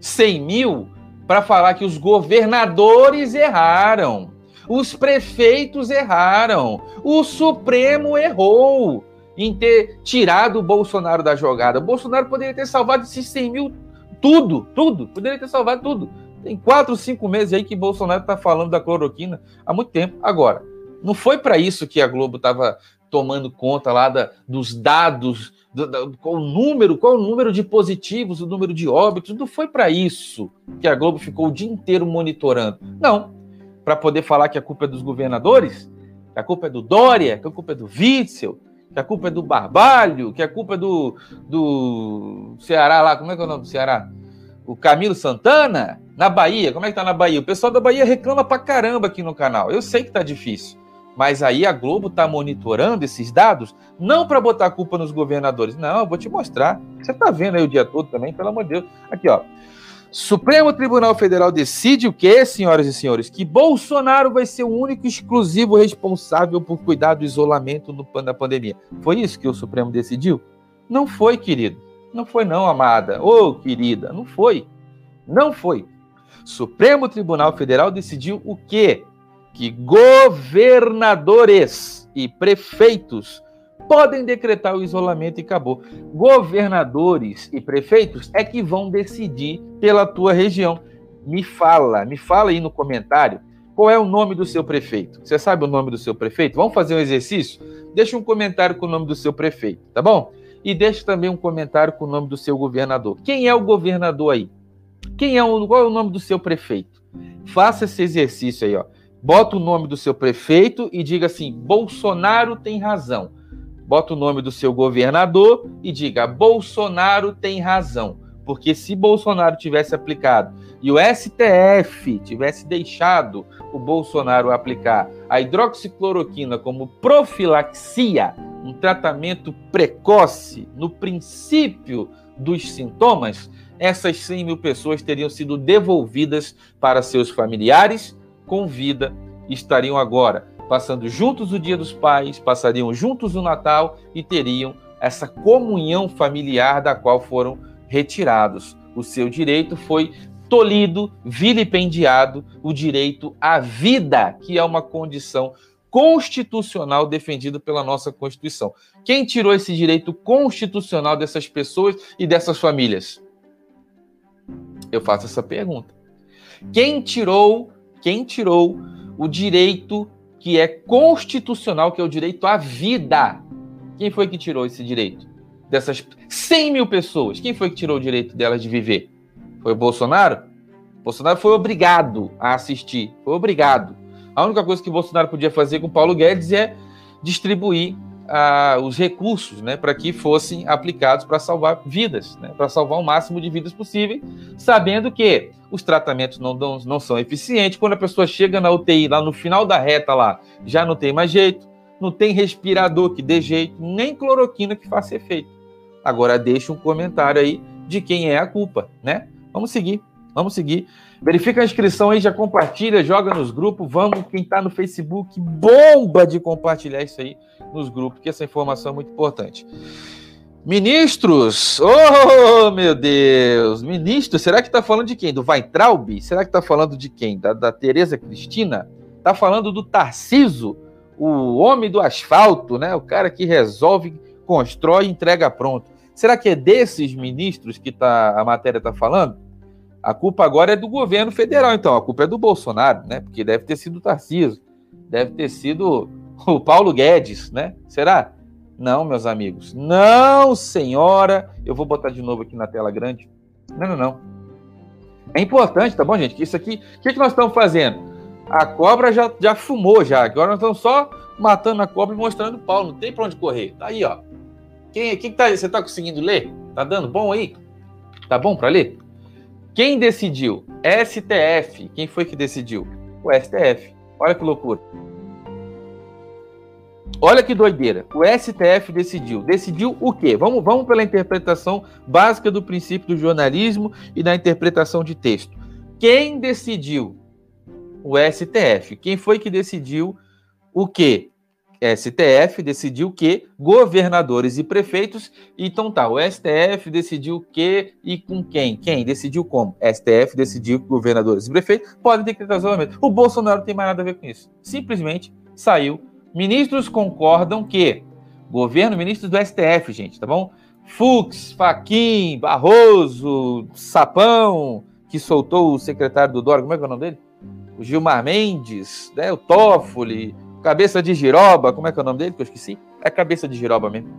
100 mil para falar que os governadores erraram, os prefeitos erraram, o Supremo errou em ter tirado o Bolsonaro da jogada. O Bolsonaro poderia ter salvado esses 100 mil, tudo, tudo, poderia ter salvado tudo. Tem quatro, cinco meses aí que Bolsonaro está falando da cloroquina há muito tempo. Agora, não foi para isso que a Globo estava tomando conta lá da, dos dados, do, do, qual o número, qual o número de positivos, o número de óbitos. Não foi para isso que a Globo ficou o dia inteiro monitorando. Não. Para poder falar que a culpa é dos governadores, que a culpa é do Dória, que a culpa é do Witzel, que a culpa é do Barbalho, que a culpa é do, do Ceará lá, como é que é o nome do Ceará? O Camilo Santana, na Bahia, como é que tá na Bahia? O pessoal da Bahia reclama pra caramba aqui no canal. Eu sei que tá difícil. Mas aí a Globo está monitorando esses dados, não para botar a culpa nos governadores. Não, eu vou te mostrar. Você está vendo aí o dia todo também, pelo amor de Deus. Aqui, ó. Supremo Tribunal Federal decide o quê, senhoras e senhores? Que Bolsonaro vai ser o único exclusivo responsável por cuidar do isolamento da pandemia. Foi isso que o Supremo decidiu? Não foi, querido. Não foi, não, amada. Ô, oh, querida, não foi. Não foi. Supremo Tribunal Federal decidiu o quê? Que governadores e prefeitos podem decretar o isolamento e acabou. Governadores e prefeitos é que vão decidir pela tua região. Me fala, me fala aí no comentário qual é o nome do seu prefeito. Você sabe o nome do seu prefeito? Vamos fazer um exercício? Deixa um comentário com o nome do seu prefeito, tá bom? E deixa também um comentário com o nome do seu governador. Quem é o governador aí? Quem é o, qual é o nome do seu prefeito? Faça esse exercício aí, ó bota o nome do seu prefeito e diga assim: Bolsonaro tem razão. Bota o nome do seu governador e diga: Bolsonaro tem razão. Porque se Bolsonaro tivesse aplicado e o STF tivesse deixado o Bolsonaro aplicar a hidroxicloroquina como profilaxia, um tratamento precoce no princípio dos sintomas, essas 100 mil pessoas teriam sido devolvidas para seus familiares com vida estariam agora passando juntos o Dia dos Pais, passariam juntos o Natal e teriam essa comunhão familiar da qual foram retirados. O seu direito foi tolhido, vilipendiado, o direito à vida, que é uma condição constitucional defendido pela nossa Constituição. Quem tirou esse direito constitucional dessas pessoas e dessas famílias? Eu faço essa pergunta. Quem tirou quem tirou o direito que é constitucional, que é o direito à vida. Quem foi que tirou esse direito? Dessas 100 mil pessoas, quem foi que tirou o direito delas de viver? Foi o Bolsonaro? O Bolsonaro foi obrigado a assistir, foi obrigado. A única coisa que o Bolsonaro podia fazer com Paulo Guedes é distribuir ah, os recursos né, para que fossem aplicados para salvar vidas, né, para salvar o máximo de vidas possível, sabendo que os tratamentos não, não, não são eficientes. Quando a pessoa chega na UTI, lá no final da reta, lá, já não tem mais jeito, não tem respirador que dê jeito, nem cloroquina que faça efeito. Agora deixa um comentário aí de quem é a culpa, né? Vamos seguir, vamos seguir. Verifica a inscrição aí, já compartilha, joga nos grupos. Vamos, quem está no Facebook, bomba de compartilhar isso aí nos grupos, que essa informação é muito importante. Ministros! Oh, meu Deus! Ministro, será que está falando de quem? Do Weintraub? Será que está falando de quem? Da, da Tereza Cristina? Está falando do Tarciso, o homem do asfalto, né? O cara que resolve, constrói e entrega pronto. Será que é desses ministros que tá, a matéria está falando? A culpa agora é do governo federal, então. A culpa é do Bolsonaro, né? Porque deve ter sido o Tarciso, deve ter sido o Paulo Guedes, né? Será? Não, meus amigos. Não, senhora. Eu vou botar de novo aqui na tela grande. Não, não, não. É importante, tá bom, gente? Que isso aqui. O que, que nós estamos fazendo? A cobra já, já fumou, já. Agora nós estamos só matando a cobra e mostrando o pau. Não tem para onde correr. Tá aí, ó. Quem, quem tá, você está conseguindo ler? Tá dando bom aí? Tá bom para ler? Quem decidiu? STF. Quem foi que decidiu? O STF. Olha que loucura. Olha que doideira. O STF decidiu. Decidiu o quê? Vamos, vamos pela interpretação básica do princípio do jornalismo e da interpretação de texto. Quem decidiu? O STF. Quem foi que decidiu o quê? STF decidiu que governadores e prefeitos. Então tá, o STF decidiu que e com quem? Quem? Decidiu como? STF decidiu que governadores e prefeitos podem decretar isolamento. O Bolsonaro não tem mais nada a ver com isso. Simplesmente saiu. Ministros concordam que governo, ministros do STF, gente, tá bom? Fux, Faquim, Barroso, Sapão, que soltou o secretário do Dória, como é que é o nome dele? O Gilmar Mendes, né? o Toffoli, Cabeça de Giroba, como é que é o nome dele que eu esqueci? É Cabeça de Giroba mesmo.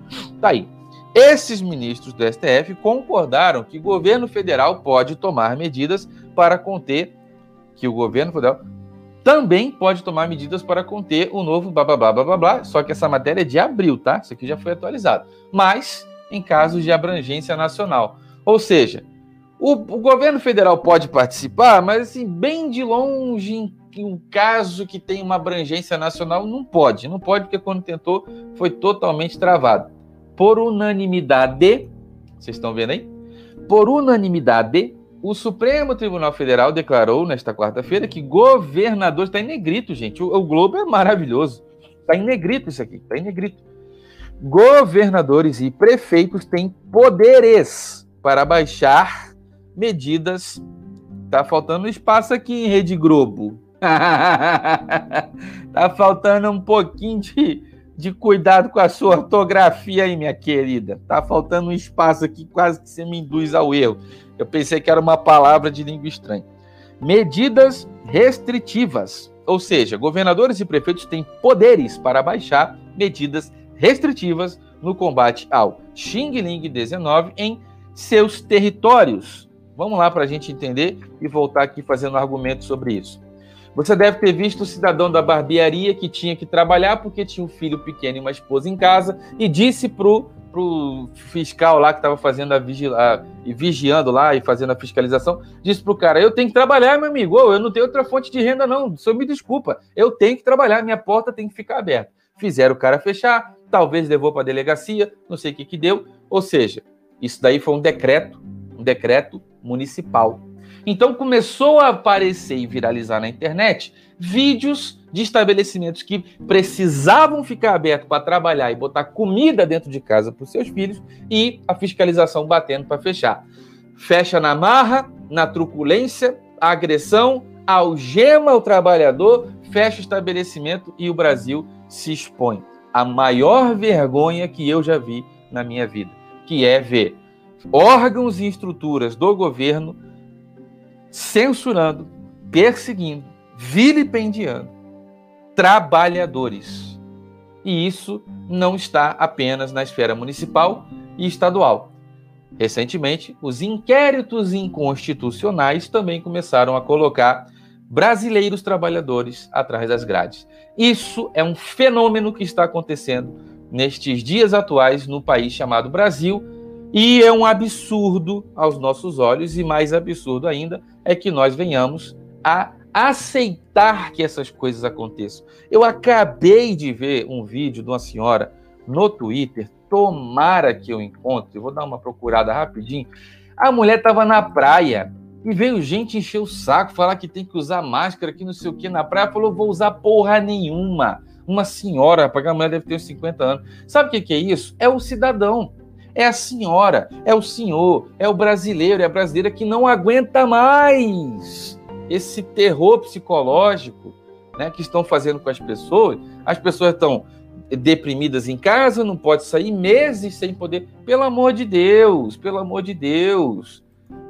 Tá aí. Esses ministros do STF concordaram que o governo federal pode tomar medidas para conter que o governo federal também pode tomar medidas para conter o novo blá blá blá blá blá, só que essa matéria é de abril, tá? Isso aqui já foi atualizado. Mas em casos de abrangência nacional. Ou seja, o, o governo federal pode participar, mas assim, bem de longe, em um caso que tem uma abrangência nacional, não pode. Não pode, porque quando tentou, foi totalmente travado. Por unanimidade, vocês estão vendo aí? Por unanimidade, o Supremo Tribunal Federal declarou nesta quarta-feira que governadores. Está em negrito, gente. O, o Globo é maravilhoso. Está em negrito isso aqui. Está em negrito. Governadores e prefeitos têm poderes para baixar medidas. Tá faltando espaço aqui em Rede Globo. tá faltando um pouquinho de, de cuidado com a sua ortografia aí, minha querida. Tá faltando um espaço aqui, quase que você me induz ao erro. Eu pensei que era uma palavra de língua estranha. Medidas restritivas. Ou seja, governadores e prefeitos têm poderes para baixar medidas restritivas no combate ao Xing Ling 19 em seus territórios. Vamos lá para a gente entender e voltar aqui fazendo um argumento sobre isso. Você deve ter visto o cidadão da barbearia que tinha que trabalhar porque tinha um filho pequeno e uma esposa em casa e disse pro, pro fiscal lá que estava fazendo a, vigila, e vigiando lá e fazendo a fiscalização, disse pro cara: "Eu tenho que trabalhar, meu amigo. eu não tenho outra fonte de renda não. Senhor me desculpa. Eu tenho que trabalhar, minha porta tem que ficar aberta." Fizeram o cara fechar, talvez levou para a delegacia, não sei o que que deu. Ou seja, isso daí foi um decreto, um decreto municipal então começou a aparecer e viralizar na internet vídeos de estabelecimentos que precisavam ficar abertos para trabalhar e botar comida dentro de casa para os seus filhos e a fiscalização batendo para fechar. Fecha na marra, na truculência, agressão, algema o trabalhador, fecha o estabelecimento e o Brasil se expõe. A maior vergonha que eu já vi na minha vida, que é ver órgãos e estruturas do governo censurando, perseguindo, vilipendiando trabalhadores. E isso não está apenas na esfera municipal e estadual. Recentemente, os inquéritos inconstitucionais também começaram a colocar brasileiros trabalhadores atrás das grades. Isso é um fenômeno que está acontecendo nestes dias atuais no país chamado Brasil e é um absurdo aos nossos olhos, e mais absurdo ainda é que nós venhamos a aceitar que essas coisas aconteçam. Eu acabei de ver um vídeo de uma senhora no Twitter, tomara que eu encontre, vou dar uma procurada rapidinho. A mulher estava na praia e veio gente encher o saco, falar que tem que usar máscara, que não sei o que na praia. Falou, vou usar porra nenhuma. Uma senhora, a mulher deve ter uns 50 anos. Sabe o que, que é isso? É o cidadão é a senhora, é o senhor, é o brasileiro, é a brasileira que não aguenta mais esse terror psicológico né, que estão fazendo com as pessoas. As pessoas estão deprimidas em casa, não pode sair meses sem poder. Pelo amor de Deus, pelo amor de Deus.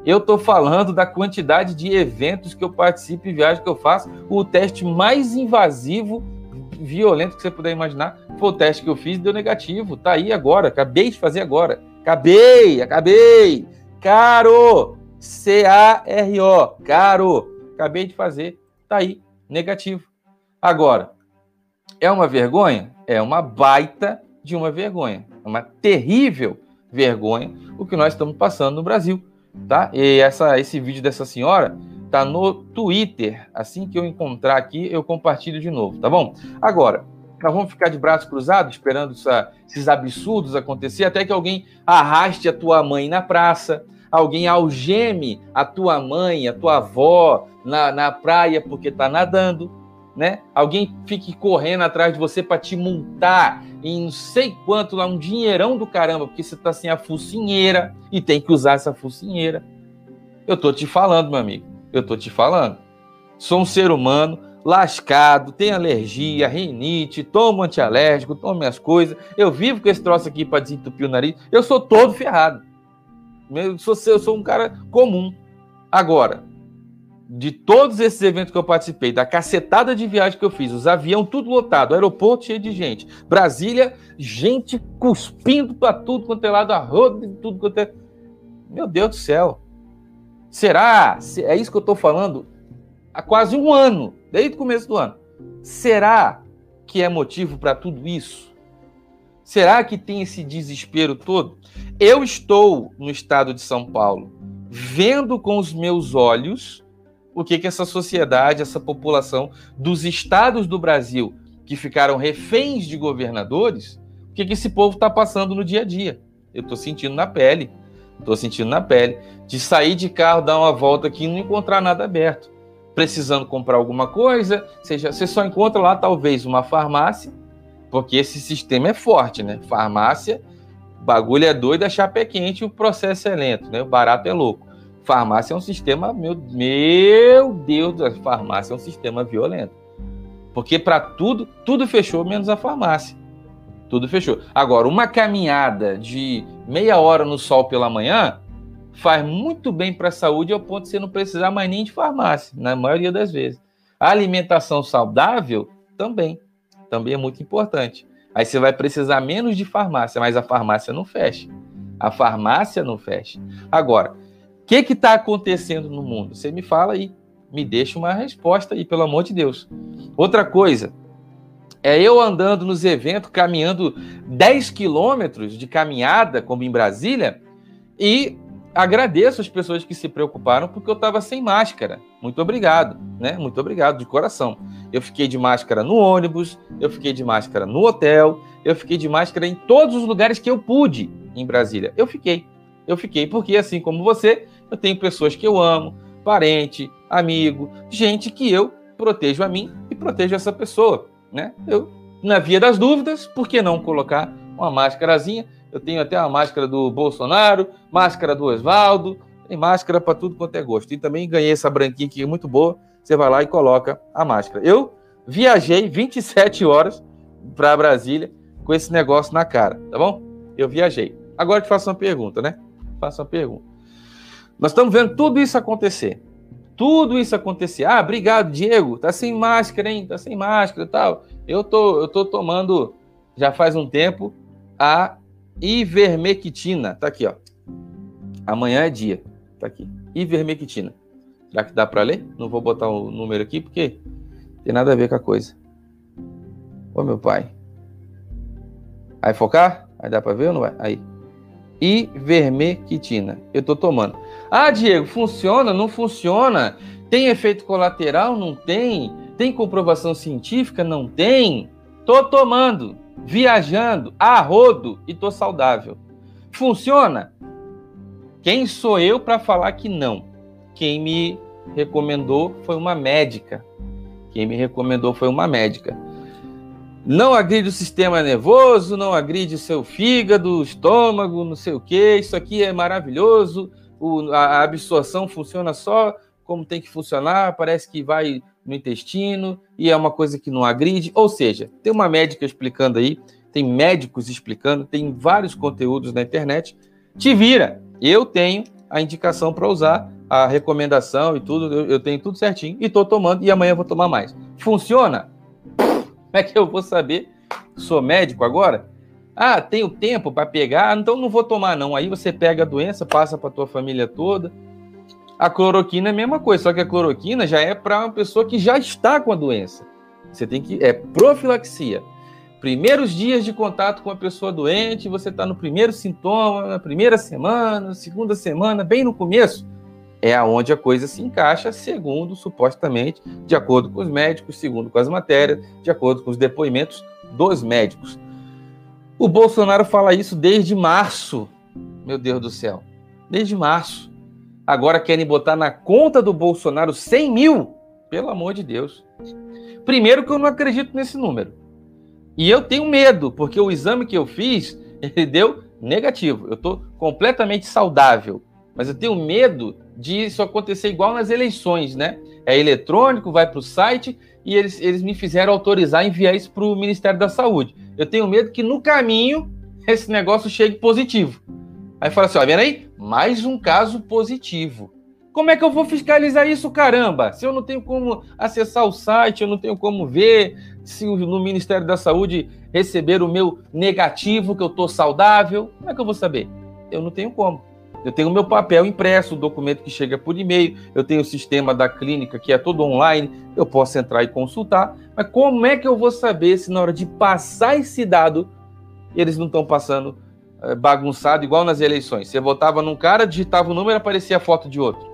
Eu estou falando da quantidade de eventos que eu participo e viagens que eu faço. O teste mais invasivo, violento que você puder imaginar foi o teste que eu fiz, deu negativo. Tá aí agora, acabei de fazer agora. Acabei, acabei. Caro, C-A-R-O, caro. Acabei de fazer, tá aí, negativo. Agora, é uma vergonha? É uma baita de uma vergonha, uma terrível vergonha o que nós estamos passando no Brasil, tá? E essa, esse vídeo dessa senhora tá no Twitter. Assim que eu encontrar aqui, eu compartilho de novo, tá bom? Agora, nós vamos ficar de braços cruzados esperando essa, esses absurdos acontecer até que alguém arraste a tua mãe na praça, alguém algeme a tua mãe, a tua avó na, na praia porque está nadando, né? Alguém fique correndo atrás de você para te multar em não sei quanto lá, um dinheirão do caramba, porque você está sem a focinheira e tem que usar essa focinheira. Eu tô te falando, meu amigo. Eu tô te falando. Sou um ser humano lascado, tenho alergia, rinite, tomo antialérgico, tomo minhas coisas. Eu vivo com esse troço aqui para desentupir o nariz. Eu sou todo ferrado. Eu sou, eu sou um cara comum. Agora, de todos esses eventos que eu participei, da cacetada de viagem que eu fiz, os aviões tudo lotado, aeroporto cheio de gente, Brasília, gente cuspindo para tudo quanto é lado, a roda, tudo quanto é. Meu Deus do céu. Será? É isso que eu estou falando há quase um ano, desde o começo do ano. Será que é motivo para tudo isso? Será que tem esse desespero todo? Eu estou no estado de São Paulo, vendo com os meus olhos o que, que essa sociedade, essa população dos estados do Brasil que ficaram reféns de governadores, o que, que esse povo está passando no dia a dia. Eu estou sentindo na pele, estou sentindo na pele, de sair de carro, dar uma volta aqui e não encontrar nada aberto. Precisando comprar alguma coisa, seja, você só encontra lá talvez uma farmácia, porque esse sistema é forte, né? Farmácia, bagulho é doido, a chapa é quente, o processo é lento, né? O barato é louco. Farmácia é um sistema, meu, meu Deus, a farmácia é um sistema violento. Porque para tudo, tudo fechou menos a farmácia. Tudo fechou. Agora, uma caminhada de meia hora no sol pela manhã faz muito bem para a saúde ao ponto de você não precisar mais nem de farmácia, na maioria das vezes. A alimentação saudável também, também é muito importante. Aí você vai precisar menos de farmácia, mas a farmácia não fecha. A farmácia não fecha. Agora, que que está acontecendo no mundo? Você me fala aí, me deixa uma resposta aí, pelo amor de Deus. Outra coisa, é eu andando nos eventos, caminhando 10 quilômetros de caminhada, como em Brasília, e agradeço as pessoas que se preocuparam porque eu estava sem máscara. Muito obrigado, né? Muito obrigado de coração. Eu fiquei de máscara no ônibus, eu fiquei de máscara no hotel, eu fiquei de máscara em todos os lugares que eu pude em Brasília. Eu fiquei. Eu fiquei porque, assim como você, eu tenho pessoas que eu amo, parente, amigo, gente que eu protejo a mim e protejo essa pessoa, né? Eu, na via das dúvidas, por que não colocar uma máscarazinha? Eu tenho até a máscara do Bolsonaro, máscara do Oswaldo, tem máscara para tudo quanto é gosto. E também ganhei essa branquinha aqui, muito boa. Você vai lá e coloca a máscara. Eu viajei 27 horas para Brasília com esse negócio na cara, tá bom? Eu viajei. Agora te faço uma pergunta, né? Faço uma pergunta. Nós estamos vendo tudo isso acontecer. Tudo isso acontecer. Ah, obrigado, Diego. Tá sem máscara, hein? Tá sem máscara e tal. Eu tô, eu tô tomando já faz um tempo a ivermectina. Tá aqui, ó. Amanhã é dia. Tá aqui. Ivermectina. Será que dá para ler? Não vou botar o número aqui porque tem nada a ver com a coisa. Ô, meu pai. Aí focar? Aí dá para ver ou não vai? Aí. Ivermectina. Eu tô tomando. Ah, Diego, funciona? Não funciona? Tem efeito colateral? Não tem? Tem comprovação científica? Não tem? Tô tomando, viajando, a rodo e tô saudável. Funciona? Quem sou eu para falar que não? Quem me recomendou foi uma médica. Quem me recomendou foi uma médica. Não agride o sistema nervoso, não agride o seu fígado, estômago, não sei o que. Isso aqui é maravilhoso o, a absorção funciona só como tem que funcionar, parece que vai no intestino e é uma coisa que não agride. Ou seja, tem uma médica explicando aí, tem médicos explicando, tem vários conteúdos na internet. Te vira. Eu tenho a indicação para usar, a recomendação e tudo, eu, eu tenho tudo certinho e estou tomando e amanhã vou tomar mais. Funciona? Como é que eu vou saber? Sou médico agora? Ah, tenho tempo para pegar, então não vou tomar não. Aí você pega a doença, passa para tua família toda. A cloroquina é a mesma coisa, só que a cloroquina já é para uma pessoa que já está com a doença. Você tem que é profilaxia. primeiros dias de contato com a pessoa doente, você está no primeiro sintoma, na primeira semana, segunda semana, bem no começo, é aonde a coisa se encaixa, segundo, supostamente, de acordo com os médicos, segundo com as matérias, de acordo com os depoimentos dos médicos. O Bolsonaro fala isso desde março, meu Deus do céu, desde março. Agora querem botar na conta do Bolsonaro 100 mil, pelo amor de Deus. Primeiro que eu não acredito nesse número. E eu tenho medo, porque o exame que eu fiz, ele deu negativo. Eu estou completamente saudável. Mas eu tenho medo de isso acontecer igual nas eleições, né? É eletrônico, vai para o site e eles, eles me fizeram autorizar enviar isso para o Ministério da Saúde. Eu tenho medo que no caminho esse negócio chegue positivo. Aí fala assim: ó, vendo aí? Mais um caso positivo. Como é que eu vou fiscalizar isso, caramba? Se eu não tenho como acessar o site, eu não tenho como ver se no Ministério da Saúde receber o meu negativo, que eu estou saudável, como é que eu vou saber? Eu não tenho como. Eu tenho o meu papel impresso, o documento que chega por e-mail, eu tenho o sistema da clínica que é todo online, eu posso entrar e consultar, mas como é que eu vou saber se na hora de passar esse dado eles não estão passando é, bagunçado igual nas eleições? Você votava num cara, digitava o número e aparecia a foto de outro.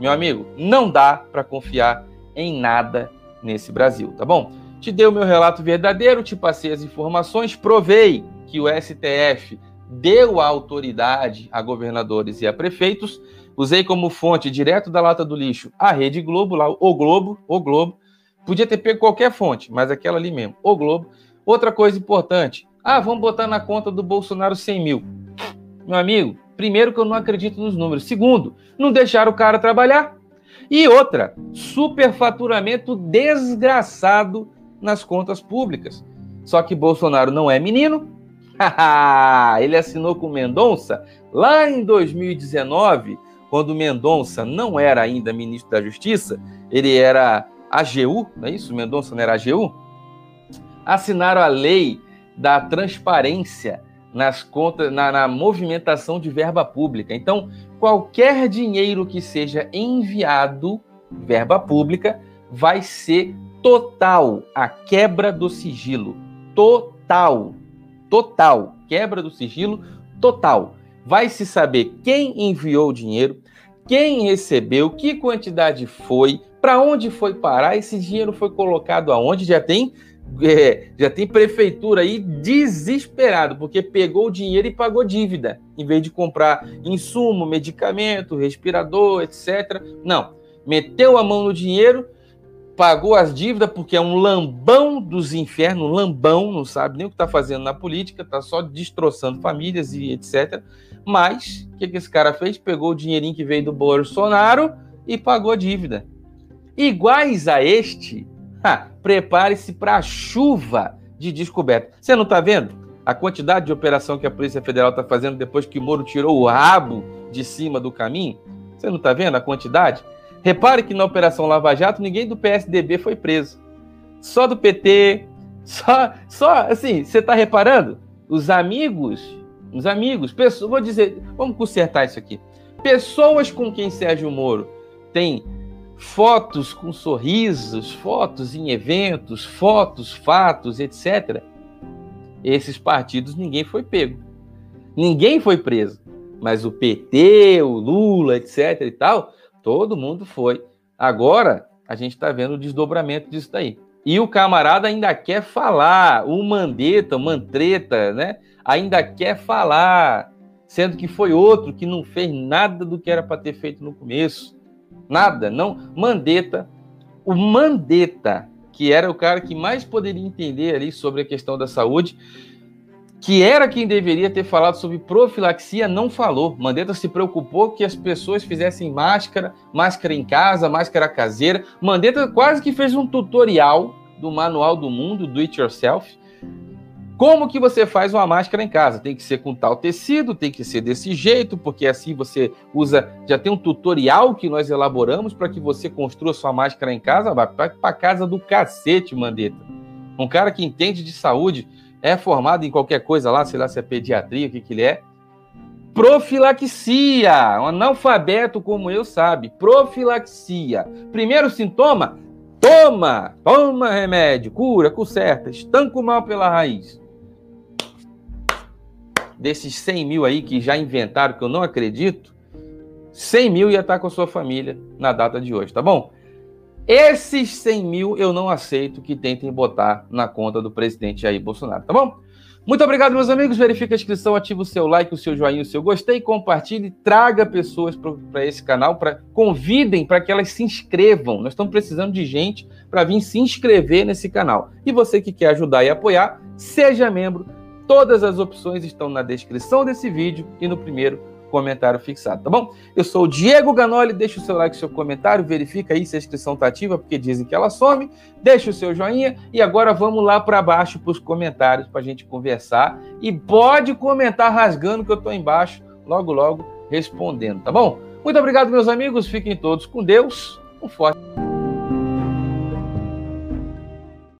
Meu amigo, não dá para confiar em nada nesse Brasil, tá bom? Te dei o meu relato verdadeiro, te passei as informações, provei que o STF deu a autoridade a governadores e a prefeitos. Usei como fonte direto da lata do lixo a Rede Globo, lá, o Globo, o Globo. Podia ter pego qualquer fonte, mas aquela ali mesmo, o Globo. Outra coisa importante, ah, vamos botar na conta do Bolsonaro 100 mil. Meu amigo, Primeiro, que eu não acredito nos números. Segundo, não deixaram o cara trabalhar. E outra, superfaturamento desgraçado nas contas públicas. Só que Bolsonaro não é menino. Ele assinou com Mendonça lá em 2019, quando Mendonça não era ainda ministro da Justiça, ele era AGU, não é isso? Mendonça não era AGU? Assinaram a lei da transparência nas contas, na, na, movimentação de verba pública. Então, qualquer dinheiro que seja enviado, verba pública, vai ser total a quebra do sigilo. Total. Total. Quebra do sigilo total. Vai se saber quem enviou o dinheiro, quem recebeu, que quantidade foi, para onde foi parar, esse dinheiro foi colocado aonde, já tem é, já tem prefeitura aí desesperado, porque pegou o dinheiro e pagou dívida, em vez de comprar insumo, medicamento, respirador, etc. Não, meteu a mão no dinheiro, pagou as dívidas, porque é um lambão dos infernos, lambão, não sabe nem o que está fazendo na política, está só destroçando famílias e etc. Mas, o que, que esse cara fez? Pegou o dinheirinho que veio do Bolsonaro e pagou a dívida. Iguais a este, prepare-se para a chuva de descoberta. Você não está vendo a quantidade de operação que a Polícia Federal está fazendo depois que Moro tirou o rabo de cima do caminho? Você não está vendo a quantidade? Repare que na Operação Lava Jato ninguém do PSDB foi preso. Só do PT, só, só assim, você está reparando? Os amigos, os amigos, pessoas, vou dizer, vamos consertar isso aqui. Pessoas com quem Sérgio Moro tem fotos com sorrisos, fotos em eventos, fotos, fatos, etc. Esses partidos ninguém foi pego. Ninguém foi preso. Mas o PT, o Lula, etc. e tal, todo mundo foi. Agora a gente está vendo o desdobramento disso daí. E o camarada ainda quer falar, o Mandetta, o Mantreta, né? Ainda quer falar, sendo que foi outro que não fez nada do que era para ter feito no começo. Nada, não. Mandetta, o Mandetta, que era o cara que mais poderia entender ali sobre a questão da saúde, que era quem deveria ter falado sobre profilaxia, não falou. Mandetta se preocupou que as pessoas fizessem máscara, máscara em casa, máscara caseira. Mandetta quase que fez um tutorial do Manual do Mundo, do It Yourself, como que você faz uma máscara em casa? Tem que ser com tal tecido, tem que ser desse jeito, porque assim você usa. Já tem um tutorial que nós elaboramos para que você construa sua máscara em casa. Vai para casa do cacete, Mandetta. Um cara que entende de saúde, é formado em qualquer coisa lá, sei lá se é pediatria, o que, que ele é. Profilaxia. Um analfabeto como eu sabe. Profilaxia. Primeiro sintoma: Toma! Toma remédio, cura, conserta, estanca o mal pela raiz. Desses 100 mil aí que já inventaram, que eu não acredito, 100 mil ia estar com a sua família na data de hoje, tá bom? Esses 100 mil eu não aceito que tentem botar na conta do presidente Jair Bolsonaro, tá bom? Muito obrigado, meus amigos. Verifique a inscrição, ative o seu like, o seu joinha, o seu gostei, compartilhe, traga pessoas para esse canal, para convidem para que elas se inscrevam. Nós estamos precisando de gente para vir se inscrever nesse canal. E você que quer ajudar e apoiar, seja membro. Todas as opções estão na descrição desse vídeo e no primeiro comentário fixado, tá bom? Eu sou o Diego Ganoli, deixa o seu like, seu comentário, verifica aí se a inscrição tá ativa, porque dizem que ela some, deixa o seu joinha e agora vamos lá para baixo para os comentários para a gente conversar e pode comentar rasgando que eu tô embaixo, logo logo respondendo, tá bom? Muito obrigado, meus amigos, fiquem todos com Deus, um forte